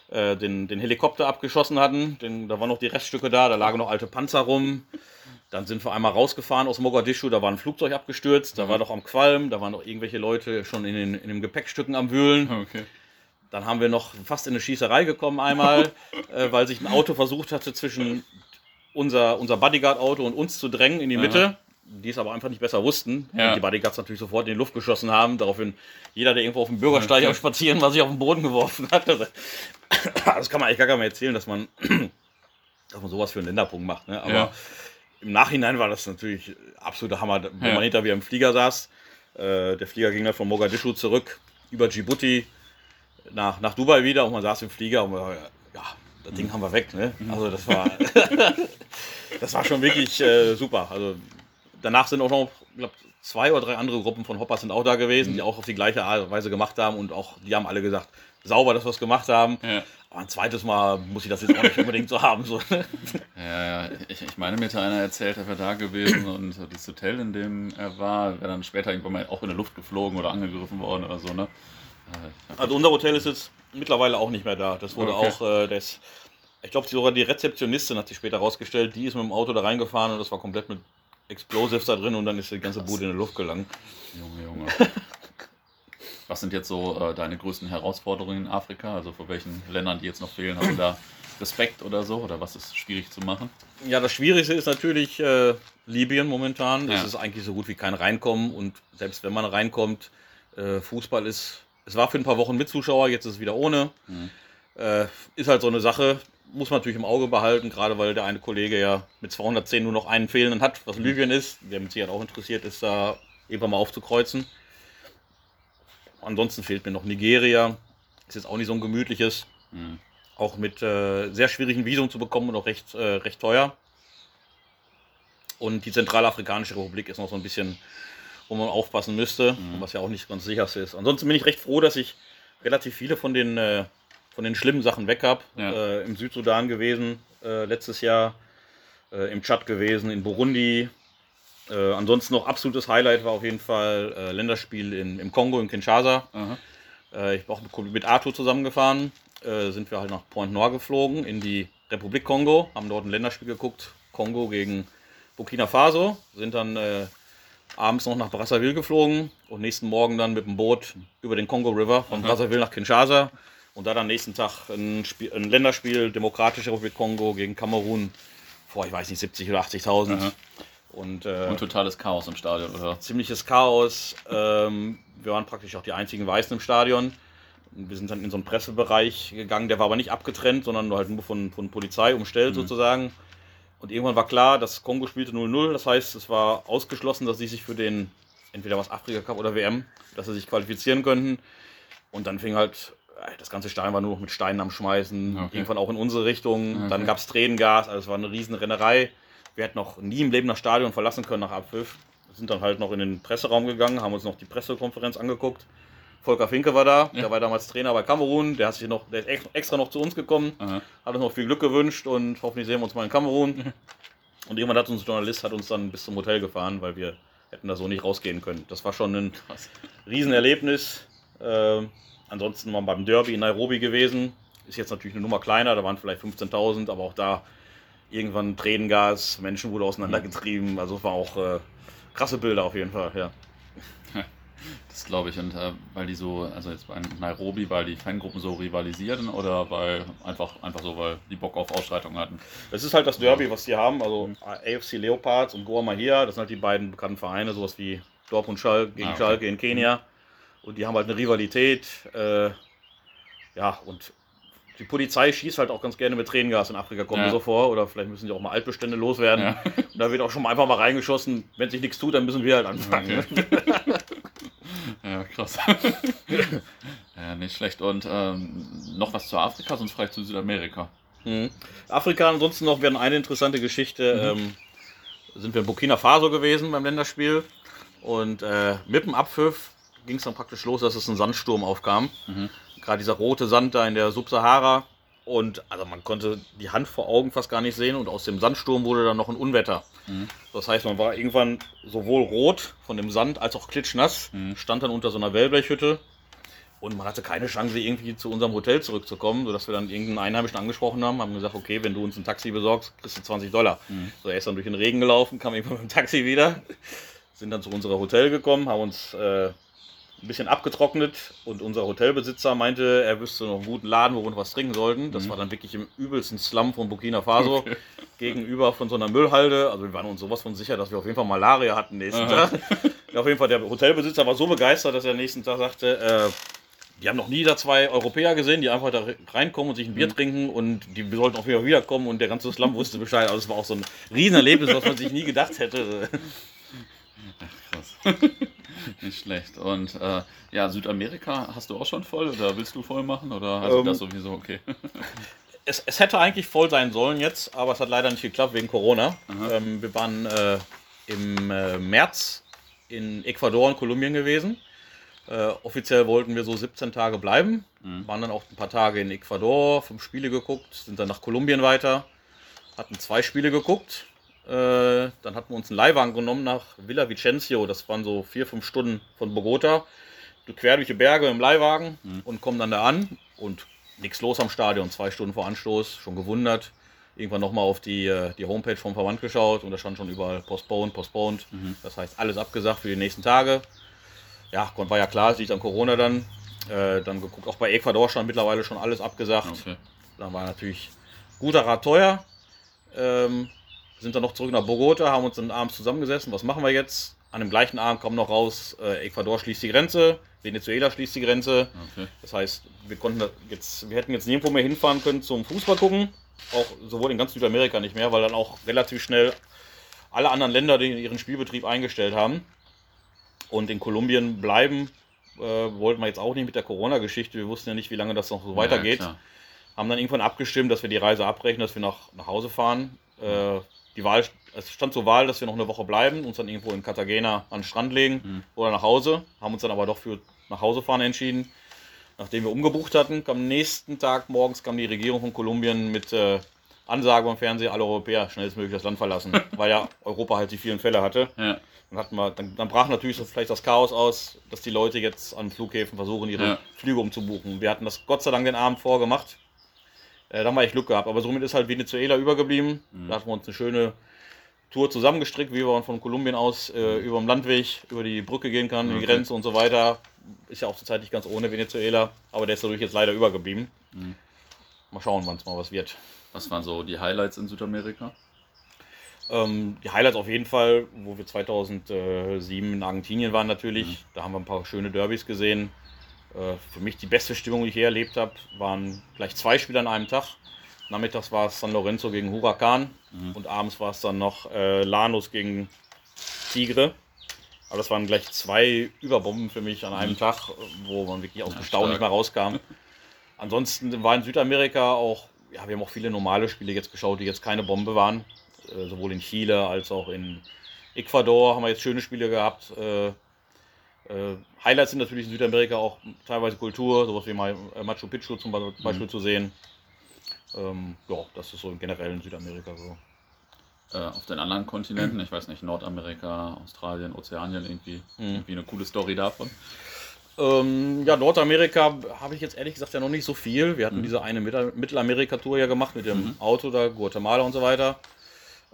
äh, den, den Helikopter abgeschossen hatten. Den, da waren noch die Reststücke da, da lagen noch alte Panzer rum. Dann sind wir einmal rausgefahren aus Mogadischu, da war ein Flugzeug abgestürzt, da war noch am Qualm, da waren noch irgendwelche Leute schon in den, in den Gepäckstücken am Wühlen. Okay. Dann haben wir noch fast in eine Schießerei gekommen einmal, äh, weil sich ein Auto versucht hatte, zwischen unser, unser Bodyguard-Auto und uns zu drängen in die Mitte. Die es aber einfach nicht besser wussten. Ja. Die Bodyguards natürlich sofort in die Luft geschossen haben. Daraufhin jeder, der irgendwo auf dem Bürgersteig Okay. am Spazieren war, sich auf den Boden geworfen hat. Also, Das kann man eigentlich gar nicht mehr erzählen, dass man, dass man sowas für einen Länderpunkt macht. Ne? Aber Ja. im Nachhinein war das natürlich absoluter Hammer, wo Ja. man hinter wie im Flieger saß. Äh, der Flieger ging dann von Mogadischu zurück über Djibouti nach, nach Dubai wieder und man saß im Flieger und man, ja, das Ding haben wir weg. Ne? Also das war, das war schon wirklich äh, super. Also danach sind auch noch, ich glaube, zwei oder drei andere Gruppen von Hoppers sind auch da gewesen, die auch auf die gleiche Art und Weise gemacht haben und auch die haben alle gesagt, sauber, dass wir es gemacht haben. Ja. Aber ein zweites Mal muss ich das jetzt auch nicht unbedingt so haben. So. Ja, ja, ich, ich meine, mir hat einer erzählt, er wäre da gewesen und das Hotel, in dem er war, wäre dann später irgendwann mal auch in der Luft geflogen oder angegriffen worden oder so, ne? Äh, Also unser Hotel ist jetzt mittlerweile auch nicht mehr da. Das wurde Okay. auch, äh, das, ich glaube sogar die Rezeptionistin hat sich später rausgestellt, die ist mit dem Auto da reingefahren und das war komplett mit Explosives da drin und dann ist die ganze Bude in die Luft gelangen. Junge, Junge. Was sind jetzt so äh, deine größten Herausforderungen in Afrika? Also vor welchen Ländern, die jetzt noch fehlen, hast du da Respekt oder so? Oder was ist schwierig zu machen? Ja, das Schwierigste ist natürlich äh, Libyen momentan. Ja. Es ist eigentlich so gut wie kein Reinkommen und selbst wenn man reinkommt, äh, Fußball ist, es war für ein paar Wochen mit Zuschauer, jetzt ist es wieder ohne. Äh, ist halt so eine Sache, muss man natürlich im Auge behalten, gerade weil der eine Kollege ja mit 210 nur noch einen fehlenden hat, was Libyen ist. Der mit Sicherheit auch interessiert ist, da irgendwann mal aufzukreuzen. Ansonsten fehlt mir noch Nigeria. Ist jetzt auch nicht so ein gemütliches. Auch mit äh, sehr schwierigen Visum zu bekommen und auch recht, äh, recht teuer. Und die Zentralafrikanische Republik ist noch so ein bisschen, wo man aufpassen müsste, was ja auch nicht ganz sicherste ist. Ansonsten bin ich recht froh, dass ich relativ viele von den, äh, von den schlimmen Sachen weg habe. Ja. Äh, Im Südsudan gewesen, äh, letztes Jahr, äh, im Tschad gewesen, in Burundi. Äh, ansonsten noch absolutes Highlight war auf jeden Fall äh, Länderspiel in, im Kongo, in Kinshasa. Aha. Äh, ich war auch mit, Arthur zusammengefahren. Sind wir halt nach Point Noir geflogen in die Republik Kongo, haben dort ein Länderspiel geguckt. Kongo gegen Burkina Faso. Sind dann abends noch nach Brazzaville geflogen und nächsten Morgen dann mit dem Boot über den Kongo River von Brazzaville nach Kinshasa. Und da dann nächsten Tag ein, Spiel, ein Länderspiel Demokratische Republik Kongo gegen Kamerun vor, ich weiß nicht, 70 oder 80.000. Aha. Und, äh, Und totales Chaos im Stadion, oder? ziemliches Chaos. Ähm, wir waren praktisch auch die einzigen Weißen im Stadion. Wir sind dann in so einen Pressebereich gegangen, der war aber nicht abgetrennt, sondern nur halt nur von, von Polizei umstellt sozusagen. Und irgendwann war klar, dass Kongo spielte 0-0. Das heißt, es war ausgeschlossen, dass sie sich für den, entweder was Afrika Cup oder WM, dass sie sich qualifizieren könnten. Und dann fing halt, das ganze Stein war nur noch mit Steinen am Schmeißen. Okay. Irgendwann auch in unsere Richtung. Okay. Dann gab es Tränengas. Also es war eine riesen Rennerei. Wir hätten noch nie im Leben das Stadion verlassen können nach Abpfiff. Wir sind dann halt noch in den Presseraum gegangen, haben uns noch die Pressekonferenz angeguckt. Volker Finke war da, Ja. der war damals Trainer bei Kamerun, der, hat sich noch, der ist ex- extra noch zu uns gekommen, Aha. hat uns noch viel Glück gewünscht und hoffentlich sehen wir uns mal in Kamerun. Und irgendwann hat uns ein Journalist hat uns dann bis zum Hotel gefahren, weil wir hätten da so nicht rausgehen können. Das war schon ein. Riesenerlebnis. Ähm, ansonsten waren wir beim Derby in Nairobi gewesen. Ist jetzt natürlich eine Nummer kleiner, da waren vielleicht 15.000, aber auch da irgendwann Tränengas, Menschen wurde auseinandergetrieben. Also es war auch äh, krasse Bilder auf jeden Fall, ja. Das glaube ich. Und äh, weil die so, also jetzt bei Nairobi, weil die Fangruppen so rivalisieren oder weil einfach, einfach so, weil die Bock auf Ausschreitungen hatten. Das ist halt das Derby, was die haben. Also AFC Leopards und Gor Mahia, das sind halt die beiden bekannten Vereine, sowas wie Dortmund Schalke gegen Ah, okay. Schalke in Kenia. Und die haben halt eine Rivalität. Äh, ja, und die Polizei schießt halt auch ganz gerne mit Tränengas in Afrika, kommt Ja. so vor. Oder vielleicht müssen sie auch mal Altbestände loswerden. Ja. Und da wird auch schon mal einfach mal reingeschossen. Wenn sich nichts tut, dann müssen wir halt anfangen. Ja, krass. ja, nicht schlecht. Und ähm, noch was zu Afrika, sonst vielleicht zu Südamerika. Mhm. Afrika ansonsten noch wäre eine interessante Geschichte. Ähm, sind wir in Burkina Faso gewesen beim Länderspiel und äh, mit dem Abpfiff ging es dann praktisch los, dass es ein Sandsturm aufkam. Mhm. Gerade dieser rote Sand da in der Subsahara. Und also man konnte die Hand vor Augen fast gar nicht sehen und aus dem Sandsturm wurde dann noch ein Unwetter. Mhm. Das heißt, man war irgendwann sowohl rot von dem Sand als auch klitschnass, Mhm. stand dann unter so einer Wellblechhütte und man hatte keine Chance, irgendwie zu unserem Hotel zurückzukommen, sodass wir dann irgendeinen Einheimischen angesprochen haben, haben gesagt, okay, wenn du uns ein Taxi besorgst, kriegst du 20 Dollar. Mhm. So, er ist dann durch den Regen gelaufen, kam irgendwann mit dem Taxi wieder, sind dann zu unserem Hotel gekommen, haben uns äh, ein bisschen abgetrocknet und unser Hotelbesitzer meinte, er wüsste noch einen guten Laden, wo wir noch was trinken sollten. Das Mhm. war dann wirklich im übelsten Slum von Burkina Faso, gegenüber von so einer Müllhalde. Also wir waren uns sowas von sicher, dass wir auf jeden Fall Malaria hatten nächsten Aha. Tag. Auf jeden Fall, der Hotelbesitzer war so begeistert, dass er am nächsten Tag sagte, äh, die haben noch nie da zwei Europäer gesehen, die einfach da reinkommen und sich ein Bier Mhm. trinken und die sollten auch wieder wiederkommen und der ganze Slum wusste Bescheid. Also es war auch so ein Riesenerlebnis, was man sich nie gedacht hätte. Krass. nicht schlecht. Und äh, ja, Südamerika hast du auch schon voll oder willst du voll machen oder hast du Ähm, das sowieso okay? Es, es hätte eigentlich voll sein sollen jetzt, aber es hat leider nicht geklappt wegen Corona. Ähm, wir waren äh, im äh, März in Ecuador und Kolumbien gewesen. Äh, offiziell wollten wir so 17 Tage bleiben. Mhm. Waren dann auch ein paar Tage in Ecuador, fünf Spiele geguckt, sind dann nach Kolumbien weiter, hatten zwei Spiele geguckt. Äh, dann hatten wir uns einen Leihwagen genommen nach Villa Vicencio. Das waren so vier, fünf Stunden von Bogota. Quer durch die Berge im Leihwagen Mhm. und kommen dann da an und nichts los am Stadion. Zwei Stunden vor Anstoß, schon gewundert. Irgendwann nochmal auf die, äh, die Homepage vom Verband geschaut und da stand schon überall postponed, postponed. Mhm. Das heißt, alles abgesagt für die nächsten Tage. Ja, war ja klar, es liegt an Corona dann. Äh, dann geguckt, auch bei Ecuador stand mittlerweile schon alles abgesagt. Okay. Dann war natürlich guter Rat teuer. Ähm, sind dann noch zurück nach Bogota, haben uns dann abends zusammengesessen. Was machen wir jetzt? An dem gleichen Abend kommt noch raus, äh, Ecuador schließt die Grenze, Venezuela schließt die Grenze. Okay. Das heißt, wir konnten jetzt, wir hätten jetzt nirgendwo mehr hinfahren können zum Fußball gucken. Auch sowohl in ganz Südamerika nicht mehr, weil dann auch relativ schnell alle anderen Länder den, ihren Spielbetrieb eingestellt haben. Und in Kolumbien bleiben äh, wollten wir jetzt auch nicht mit der Corona-Geschichte. Wir wussten ja nicht, wie lange das noch so weitergeht Ja, haben dann irgendwann abgestimmt, dass wir die Reise abbrechen, dass wir nach, nach Hause fahren. Äh, die Wahl, es stand zur Wahl, dass wir noch eine Woche bleiben, uns dann irgendwo in Cartagena an den Strand legen Mhm. oder nach Hause. Haben uns dann aber doch für nach Hause fahren entschieden. Nachdem wir umgebucht hatten, kam am nächsten Tag morgens kam die Regierung von Kolumbien mit äh, Ansage beim Fernsehen, alle Europäer schnellstmöglich das Land verlassen, weil ja Europa halt die vielen Fälle hatte. Ja. Dann, hatten wir, dann, dann brach natürlich so vielleicht das Chaos aus, dass die Leute jetzt an Flughäfen versuchen, ihre Ja. Flüge umzubuchen. Wir hatten das Gott sei Dank den Abend vorgemacht. Äh, da haben wir echt Glück gehabt. Aber somit ist halt Venezuela übergeblieben. Mhm. Da hatten wir uns eine schöne Tour zusammengestrickt, wie man von Kolumbien aus äh, über den Landweg, über die Brücke gehen kann, die Okay. Grenze und so weiter. Ist ja auch zurzeit nicht ganz ohne Venezuela, aber der ist dadurch jetzt leider übergeblieben. Mhm. Mal schauen, wann es mal was wird. Was waren so die Highlights in Südamerika? Ähm, die Highlights auf jeden Fall, wo wir 2007 in Argentinien waren natürlich. Mhm. Da haben wir ein paar schöne Derbys gesehen. Äh, für mich die beste Stimmung, die ich hier erlebt habe, waren gleich zwei Spiele an einem Tag. nachmittags war es San Lorenzo gegen Huracan mhm. und abends war es dann noch äh, Lanus gegen Tigre. Aber das waren gleich zwei Überbomben für mich an einem mhm. Tag, wo man wirklich aus dem ja, Staunen nicht mehr rauskam. Ansonsten war in Südamerika auch, ja, wir haben auch viele normale Spiele jetzt geschaut, die jetzt keine Bombe waren. Äh, sowohl in Chile als auch in Ecuador haben wir jetzt schöne Spiele gehabt. Äh, Highlights sind natürlich in Südamerika auch teilweise Kultur, sowas wie äh, Machu Picchu zum Beispiel mhm. zu sehen. Ähm, ja, das ist so generell in Südamerika so. Äh, auf den anderen Kontinenten, ich weiß nicht, Nordamerika, Australien, Ozeanien, irgendwie, mhm. irgendwie eine coole Story davon. Ähm, ja, Nordamerika habe ich jetzt ehrlich gesagt ja noch nicht so viel. Wir hatten mhm. diese eine Mittelamerika-Tour ja gemacht mit dem mhm. Auto da, Guatemala und so weiter.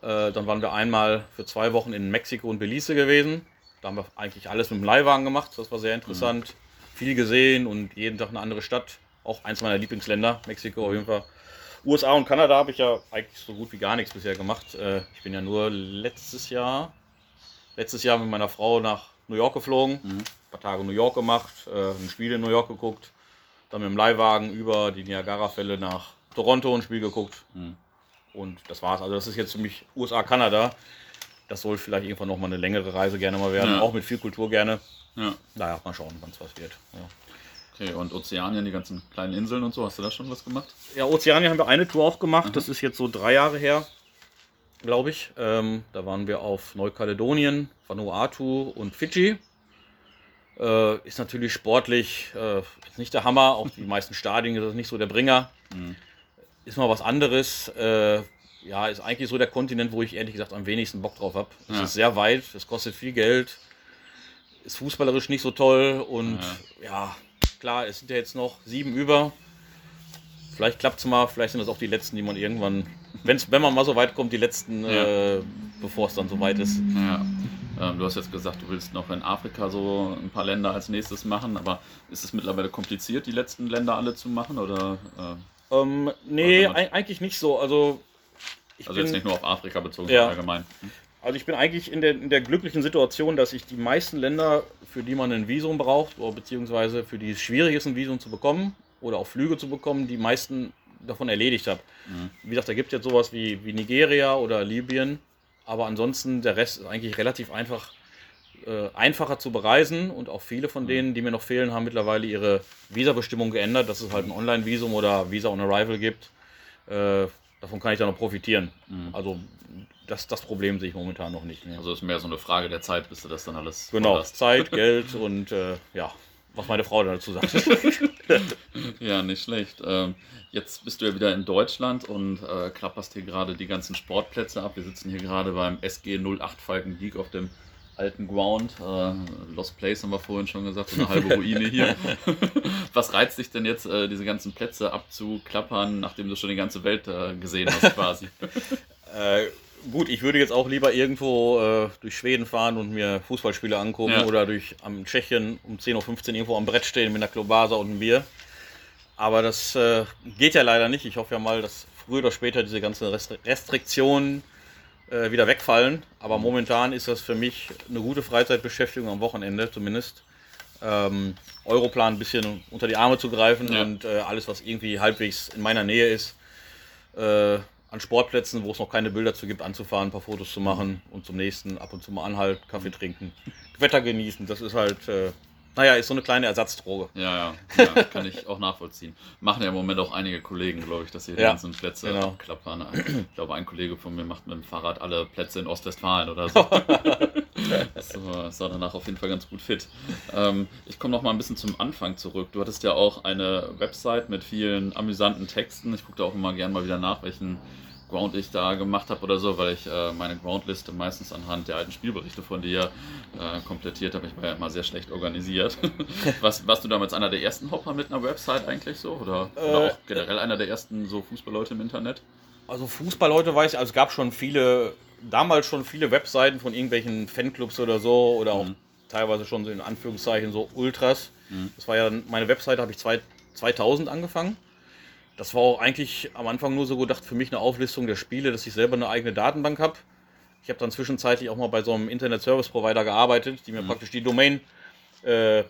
Äh, dann waren wir einmal für zwei Wochen in Mexiko und Belize gewesen. Da haben wir eigentlich alles mit dem Leihwagen gemacht. Das war sehr interessant. Mhm. Viel gesehen und jeden Tag eine andere Stadt. Auch eins meiner Lieblingsländer, Mexiko auf jeden Fall. USA und Kanada habe ich ja eigentlich so gut wie gar nichts bisher gemacht. Äh, ich bin ja nur letztes Jahr, letztes Jahr mit meiner Frau nach New York geflogen, mhm. ein paar Tage in New York gemacht, äh, ein Spiel in New York geguckt, dann mit dem Leihwagen über die Niagara-Fälle nach Toronto ein Spiel geguckt. Mhm. Und das war's. Also das ist jetzt für mich USA, Kanada. Das soll vielleicht irgendwann nochmal eine längere Reise gerne mal werden, ja. auch mit viel Kultur gerne. Ja. Naja, mal schauen, wann es was wird. Ja. Okay, und Ozeanien, die ganzen kleinen Inseln und so, hast du da schon was gemacht? Ja, Ozeanien haben wir eine Tour auch gemacht. Aha. Das ist jetzt so drei Jahre her, glaube ich. Ähm, da waren wir auf Neukaledonien, Vanuatu und Fidschi. Äh, ist natürlich sportlich äh, nicht der Hammer. Auch die meisten Stadien ist das nicht so der Bringer. Mhm. Ist mal was anderes. Äh, ja, ist eigentlich so der Kontinent, wo ich ehrlich gesagt am wenigsten Bock drauf habe. Es ja. ist sehr weit, es kostet viel Geld, ist fußballerisch nicht so toll und ja, ja Klar, es sind ja jetzt noch sieben über. Vielleicht klappt es mal, vielleicht sind das auch die letzten, die man irgendwann, wenn's, wenn man mal so weit kommt, die letzten, ja. äh, bevor es dann so weit ist. Ja. Ähm, du hast jetzt gesagt, du willst noch in Afrika so ein paar Länder als nächstes machen, aber ist es mittlerweile kompliziert, die letzten Länder alle zu machen? Oder, äh, ähm, nee, eigentlich nicht so. Also, also bin, jetzt nicht nur auf Afrika bezogen, ja. sondern allgemein. Hm? Also ich bin eigentlich in der, in der glücklichen Situation, dass ich die meisten Länder, für die man ein Visum braucht, beziehungsweise für die es schwierig ist, ein Visum zu bekommen oder auch Flüge zu bekommen, die meisten davon erledigt habe. Mhm. Wie gesagt, da gibt es jetzt sowas wie, wie Nigeria oder Libyen, aber ansonsten der Rest ist eigentlich relativ einfach, äh, einfacher zu bereisen und auch viele von mhm. denen, die mir noch fehlen, haben mittlerweile ihre Visabestimmung geändert, dass es halt ein Online-Visum oder Visa on Arrival gibt. Äh, davon kann ich dann noch profitieren. Mhm. Also das, das Problem sehe ich momentan noch nicht. Mehr. Also es ist mehr so eine Frage der Zeit, bis du das dann alles. Genau, hast. Zeit, Geld und äh, ja, was meine Frau dazu sagt. ja, nicht schlecht. Ähm, jetzt bist du ja wieder in Deutschland und äh, klapperst hier gerade die ganzen Sportplätze ab. Wir sitzen hier gerade beim SG 08 Falken League auf dem alten Ground. Äh, Lost Place haben wir vorhin schon gesagt, so eine halbe Ruine hier. Was reizt dich denn jetzt, äh, diese ganzen Plätze abzuklappern, nachdem du schon die ganze Welt äh, gesehen hast quasi? Äh, gut, ich würde jetzt auch lieber irgendwo äh, durch Schweden fahren und mir Fußballspiele angucken ja. oder durch am Tschechien um 10.15 Uhr irgendwo am Brett stehen mit einer Klobasa und einem Bier. Aber das äh, geht ja leider nicht. Ich hoffe ja mal, dass früher oder später diese ganzen Restriktionen äh, wieder wegfallen. Aber momentan ist das für mich eine gute Freizeitbeschäftigung am Wochenende zumindest. Ähm, Europlan ein bisschen unter die Arme zu greifen ja. und äh, alles, was irgendwie halbwegs in meiner Nähe ist, äh, an Sportplätzen, wo es noch keine Bilder zu gibt, anzufahren, ein paar Fotos zu machen und zum nächsten ab und zu mal anhalten, Kaffee trinken, Wetter genießen. Das ist halt, äh, naja, ist so eine kleine Ersatzdroge. Ja, ja, ja kann ich auch nachvollziehen. Machen ja im Moment auch einige Kollegen, glaube ich, dass sie die ja, ganzen Plätze genau. abklappern. Ich glaube, ein Kollege von mir macht mit dem Fahrrad alle Plätze in Ostwestfalen oder so. das war danach auf jeden Fall ganz gut fit. Ähm, ich komme noch mal ein bisschen zum Anfang zurück. Du hattest ja auch eine Website mit vielen amüsanten Texten. Ich gucke da auch immer gerne mal wieder nach, welchen Ground ich da gemacht habe oder so, weil ich äh, meine Groundliste meistens anhand der alten Spielberichte von dir äh, komplettiert habe. Ich war ja immer sehr schlecht organisiert. Was, warst du damals einer der ersten Hopper mit einer Website eigentlich so? Oder, äh, oder auch generell einer der ersten so Fußballleute im Internet? Also Fußballleute weiß ich, also es gab schon viele, damals schon viele Webseiten von irgendwelchen Fanclubs oder so oder auch mhm. teilweise schon so in Anführungszeichen so Ultras. Mhm. Das war ja meine Webseite, habe ich zwei, 2000 angefangen. Das war auch eigentlich am Anfang nur so gedacht für mich eine Auflistung der Spiele, dass ich selber eine eigene Datenbank habe. Ich habe dann zwischenzeitlich auch mal bei so einem Internet Service Provider gearbeitet, die mir mhm. praktisch die Domain äh,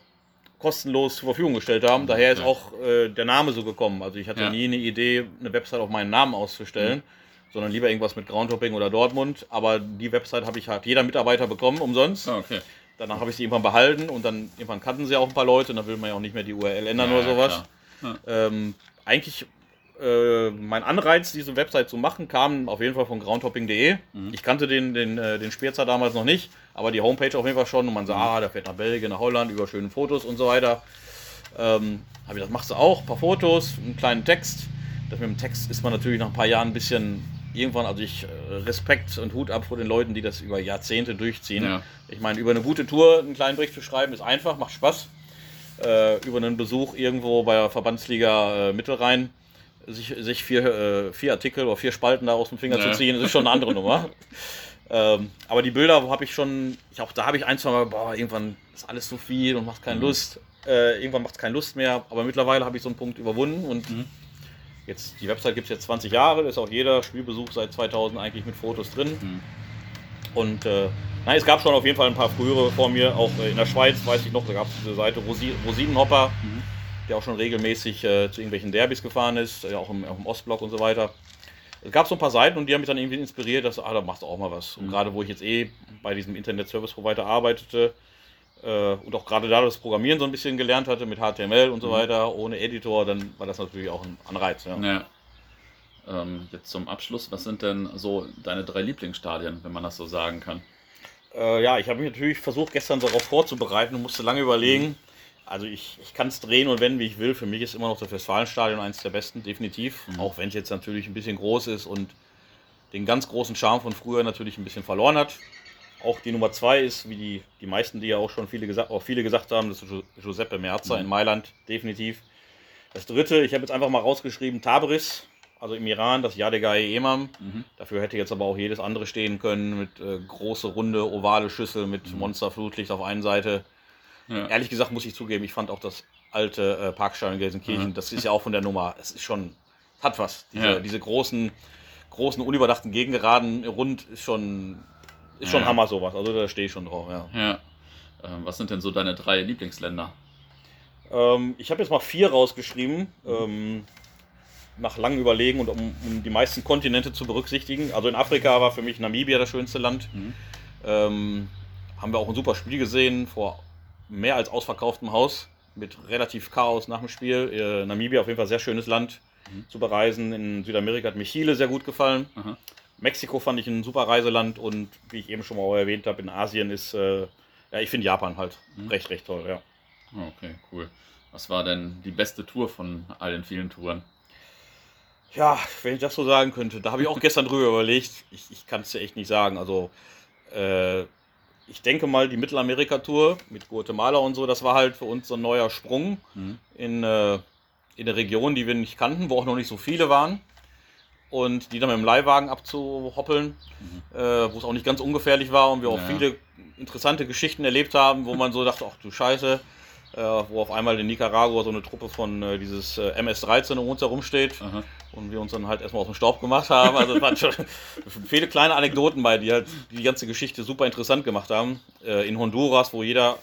kostenlos zur Verfügung gestellt haben. Daher ist auch äh, der Name so gekommen. Also ich hatte Ja. nie eine Idee, eine Website auf meinen Namen auszustellen, sondern lieber irgendwas mit Groundhopping oder Dortmund. Aber die Website habe ich hat jeder Mitarbeiter bekommen, umsonst. Ah, okay. Danach habe ich sie irgendwann behalten und dann irgendwann kannten sie auch ein paar Leute und dann will man ja auch nicht mehr die URL ändern Ja, oder sowas. Ähm, eigentlich äh, mein Anreiz, diese Website zu machen, kam auf jeden Fall von groundhopping.de. Mhm. Ich kannte den, den, äh, den Speerzer damals noch nicht, aber die Homepage auf jeden Fall schon und man Mhm. sah, ah, der fährt nach Belgien, nach Holland, über schöne Fotos und so weiter. Ähm, habe ich das machst du auch, ein paar Fotos, einen kleinen Text. Das mit dem Text ist man natürlich nach ein paar Jahren ein bisschen irgendwann, also ich äh, Respekt und Hut ab vor den Leuten, die das über Jahrzehnte durchziehen. Ja. Ich meine, über eine gute Tour einen kleinen Bericht zu schreiben, ist einfach, macht Spaß. Äh, über einen Besuch irgendwo bei der Verbandsliga äh, Mittelrhein sich, sich vier, äh, vier Artikel oder vier Spalten da aus dem Finger Ja. zu ziehen, das ist schon eine andere Nummer. Ähm, aber die Bilder habe ich schon, ich auch da habe ich ein, zwei Mal, boah, irgendwann ist alles zu viel und macht keine Mhm. Lust. Äh, irgendwann macht es keine Lust mehr, aber mittlerweile habe ich so einen Punkt überwunden und Mhm. jetzt, die Website gibt es jetzt 20 Jahre, da ist auch jeder Spielbesuch seit 2000 eigentlich mit Fotos drin. Mhm. Und äh, nein, es gab schon auf jeden Fall ein paar frühere vor mir, auch äh, in der Schweiz, weiß ich noch, da gab es diese Seite Rosi Rosinenhopper, Mhm. der auch schon regelmäßig äh, zu irgendwelchen Derbys gefahren ist, äh, auch, im, auch im Ostblock und so weiter. Es gab so ein paar Seiten und die haben mich dann irgendwie inspiriert, dass, ah, da machst du auch mal was. Und Mhm. gerade wo ich jetzt eh bei diesem Internet Service Provider arbeitete äh, und auch gerade da das Programmieren so ein bisschen gelernt hatte mit HTML und so Mhm. weiter, ohne Editor, dann war das natürlich auch ein Anreiz. Ja. Ja. Ähm, jetzt zum Abschluss, was sind denn so deine drei Lieblingsstadien, wenn man das so sagen kann? Äh, ja, ich habe mich natürlich versucht, gestern darauf vorzubereiten und musste lange überlegen. Also ich, ich kann es drehen und wenden, wie ich will. Für mich ist immer noch das Westfalenstadion eines der besten, definitiv. Mhm. Auch wenn es jetzt natürlich ein bisschen groß ist und den ganz großen Charme von früher natürlich ein bisschen verloren hat. Auch die Nummer zwei ist, wie die, die meisten, die ja auch schon viele, gesagt, auch viele gesagt haben, das ist Giuseppe Merza Mhm. in Mailand, definitiv. Das dritte, ich habe jetzt einfach mal rausgeschrieben, Tabriz, also im Iran, das Yadegai Imam. Mhm. Dafür hätte jetzt aber auch jedes andere stehen können, mit äh, große, runde, ovale Schüssel, mit Monsterflutlicht auf einen Seite. Ja. Ehrlich gesagt muss ich zugeben, ich fand auch das alte äh, Parkstadion in Gelsenkirchen, Mhm. das ist ja auch von der Nummer, es ist schon, hat was. Diese, Ja. diese großen, großen, unüberdachten Gegengeraden rund ist schon, ist schon Ja. Hammer sowas. Also da stehe ich schon drauf, ja. Ja. Ähm, was sind denn so deine drei Lieblingsländer? Ähm, ich habe jetzt mal vier rausgeschrieben, ähm, nach langem Überlegen und um, um die meisten Kontinente zu berücksichtigen. Also in Afrika war für mich Namibia das schönste Land. Mhm. Ähm, haben wir auch ein super Spiel gesehen vor mehr als ausverkauftem Haus mit relativ Chaos nach dem Spiel. Äh, Namibia auf jeden Fall sehr schönes Land Mhm. zu bereisen. In Südamerika hat mir Chile sehr gut gefallen. Aha. Mexiko fand ich ein super Reiseland und wie ich eben schon mal erwähnt habe, in Asien ist, äh, ja, ich finde Japan halt Mhm. recht, recht toll, ja. Okay, cool. Was war denn die beste Tour von all den vielen Touren? Ja, wenn ich das so sagen könnte, da habe ich auch gestern drüber überlegt. Ich, ich kann es dir echt nicht sagen. Also, äh, ich denke mal, die Mittelamerika-Tour mit Guatemala und so, das war halt für uns so ein neuer Sprung Mhm. in, äh, in eine Region, die wir nicht kannten, wo auch noch nicht so viele waren. Und die dann mit dem Leihwagen abzuhoppeln, äh, wo es auch nicht ganz ungefährlich war und wir auch Ja. viele interessante Geschichten erlebt haben, wo man so dachte, ach du Scheiße, äh, wo auf einmal in Nicaragua so eine Truppe von äh, dieses äh, MS-13 um uns herum steht Aha. und wir uns dann halt erstmal aus dem Staub gemacht haben. Also es waren schon viele kleine Anekdoten bei, die halt die ganze Geschichte super interessant gemacht haben. Äh, in Honduras, wo jeder,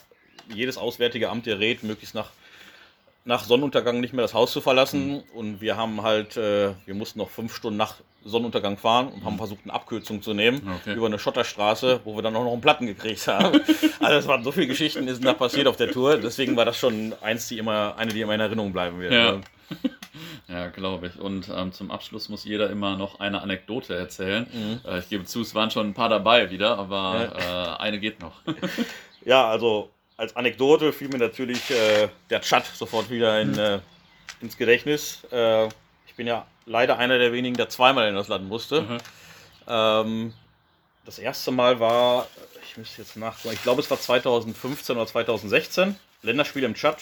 jedes auswärtige Amt dir rät, möglichst nach, nach Sonnenuntergang nicht mehr das Haus zu verlassen. Und wir haben halt, äh, wir mussten noch fünf Stunden nach Sonnenuntergang fahren und haben versucht, eine Abkürzung zu nehmen Okay. über eine Schotterstraße, wo wir dann auch noch einen Platten gekriegt haben. also es waren so viele Geschichten, die sind da passiert auf der Tour. Deswegen war das schon eins, die immer, eine, die immer in Erinnerung bleiben wird. Ja. Ja, glaube ich. Und ähm, zum Abschluss muss jeder immer noch eine Anekdote erzählen. Mhm. Äh, ich gebe zu, es waren schon ein paar dabei wieder, aber äh, eine geht noch. Ja, also als Anekdote fiel mir natürlich äh, der Chat sofort wieder in, äh, ins Gedächtnis. Äh, ich bin ja leider einer der wenigen, der zweimal in das Land musste. Mhm. Ähm, das erste Mal war, ich müsste jetzt nachgucken, ich glaube es war 2015 oder 2016, Länderspiel im Tschad.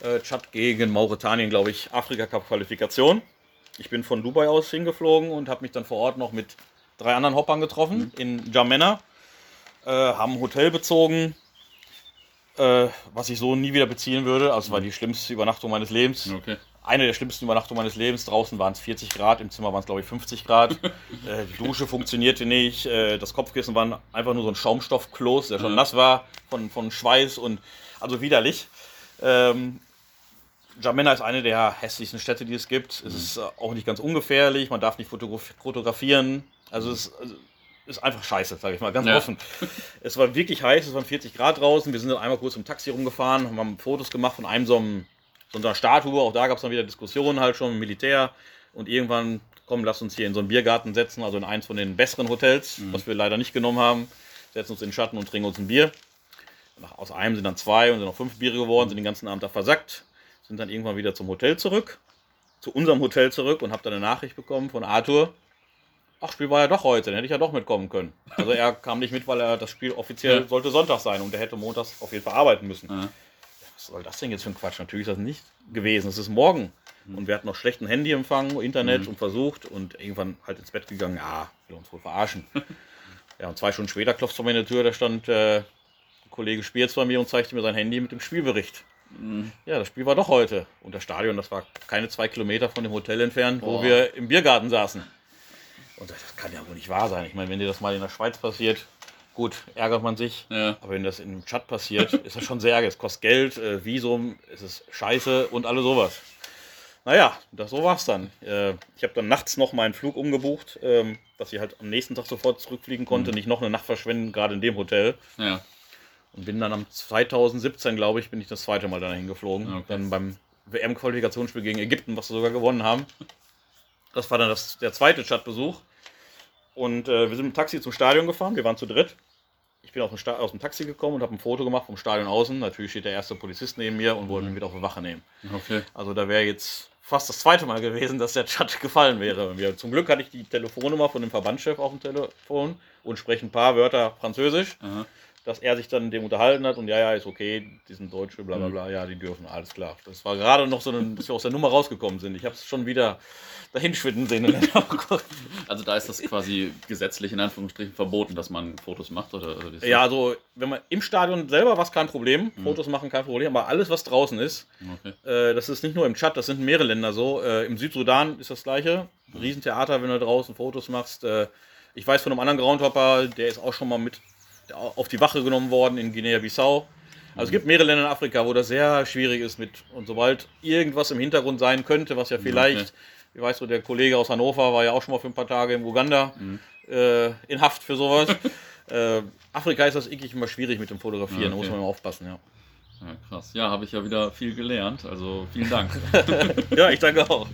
Äh, Tschad gegen Mauretanien, glaube ich, Afrika Cup Qualifikation. Ich bin von Dubai aus hingeflogen und habe mich dann vor Ort noch mit drei anderen Hoppern getroffen in Jamena. Äh, haben ein Hotel bezogen, äh, was ich so nie wieder beziehen würde. Also es war die schlimmste Übernachtung meines Lebens. Okay. Eine der schlimmsten Übernachtungen meines Lebens. Draußen waren es 40 Grad, im Zimmer waren es glaube ich 50 Grad. äh, die Dusche funktionierte nicht. Äh, das Kopfkissen war einfach nur so ein Schaumstoffkloß, der schon Mhm. nass war von, von Schweiß und also widerlich. Ähm, Jamena ist eine der hässlichsten Städte, die es gibt. Es ist äh, auch nicht ganz ungefährlich, man darf nicht fotograf fotografieren. Also es also, ist einfach scheiße, sage ich mal, ganz Ja. offen. Es war wirklich heiß, es waren 40 Grad draußen. Wir sind dann einmal kurz im Taxi rumgefahren, haben Fotos gemacht von einem so, einem, so einer Statue. Auch da gab es dann wieder Diskussionen halt schon mit dem Militär. Und irgendwann, komm, lass uns hier in so einen Biergarten setzen, also in eins von den besseren Hotels, was wir leider nicht genommen haben. Setzen uns in den Schatten und trinken uns ein Bier. Nach, aus einem sind dann zwei und sind noch fünf Biere geworden, sind den ganzen Abend da versackt, sind dann irgendwann wieder zum Hotel zurück, zu unserem Hotel zurück und habe dann eine Nachricht bekommen von Arthur. Ach, Spiel war ja doch heute, dann hätte ich ja doch mitkommen können. Also er kam nicht mit, weil er das Spiel offiziell Ja. sollte Sonntag sein und er hätte montags auf jeden Fall arbeiten müssen. Ja. Was soll das denn jetzt für ein Quatsch? Natürlich ist das nicht gewesen. Es ist morgen. Und wir hatten noch schlechten Handyempfang, Internet und versucht und irgendwann halt ins Bett gegangen. Ja, will uns wohl verarschen. ja, und zwei Stunden später klopft es vor mir in der Tür, da stand äh, ein Kollege Spierz bei mir und zeigte mir sein Handy mit dem Spielbericht. Ja, das Spiel war doch heute. Und das Stadion, das war keine zwei Kilometer von dem Hotel entfernt, wo Boah. wir im Biergarten saßen. Und das kann ja wohl nicht wahr sein. Ich meine, wenn dir das mal in der Schweiz passiert, gut, ärgert man sich. Ja. Aber wenn das in einem Chat passiert, ist das schon sehr ärgerlich. Es kostet Geld, äh, Visum, es ist scheiße und alles sowas. Naja, das, so war's dann. Äh, ich habe dann nachts noch meinen Flug umgebucht, ähm, dass ich halt am nächsten Tag sofort zurückfliegen konnte, nicht noch eine Nacht verschwenden, gerade in dem Hotel. Ja. Und bin dann am 2017, glaube ich, bin ich das zweite Mal dahin geflogen. Okay. Dann beim WM-Qualifikationsspiel gegen Ägypten, was wir sogar gewonnen haben. Das war dann das, der zweite Stadtbesuch. Und äh, wir sind mit dem Taxi zum Stadion gefahren. Wir waren zu dritt. Ich bin aus dem, Sta aus dem Taxi gekommen und habe ein Foto gemacht vom Stadion außen. Natürlich steht der erste Polizist neben mir und wollte mich wieder auf die Wache nehmen. Okay. Also da wäre jetzt fast das zweite Mal gewesen, dass der Chat gefallen wäre. Mir. Zum Glück hatte ich die Telefonnummer von dem Verbandschef auf dem Telefon und spreche ein paar Wörter Französisch Aha. Dass er sich dann mit dem unterhalten hat und ja, ja, ist okay, die sind Deutsche, bla bla bla, ja, die dürfen, alles klar. Das war gerade noch so, ein, dass wir aus der Nummer rausgekommen sind. Ich habe es schon wieder dahin schwinden sehen. Also da ist das quasi gesetzlich in Anführungsstrichen verboten, dass man Fotos macht oder, oder ja, also wenn man im Stadion selber war es kein Problem, Fotos machen kein Problem, aber alles, was draußen ist, Okay. äh, das ist nicht nur im Chat, das sind mehrere Länder so. Äh, Im Südsudan ist das gleiche. Riesentheater, wenn du draußen Fotos machst. Äh, ich weiß von einem anderen Groundhopper, der ist auch schon mal mit auf die Wache genommen worden in Guinea-Bissau. Also es gibt mehrere Länder in Afrika, wo das sehr schwierig ist mit und sobald irgendwas im Hintergrund sein könnte, was ja vielleicht, Okay. ich weiß so, der Kollege aus Hannover war ja auch schon mal für ein paar Tage in Uganda äh, in Haft für sowas. äh, Afrika ist das wirklich immer schwierig mit dem Fotografieren, da muss Okay. man immer aufpassen, ja. Ja, krass. Ja, habe ich ja wieder viel gelernt. Also vielen Dank. Ja, ich danke auch.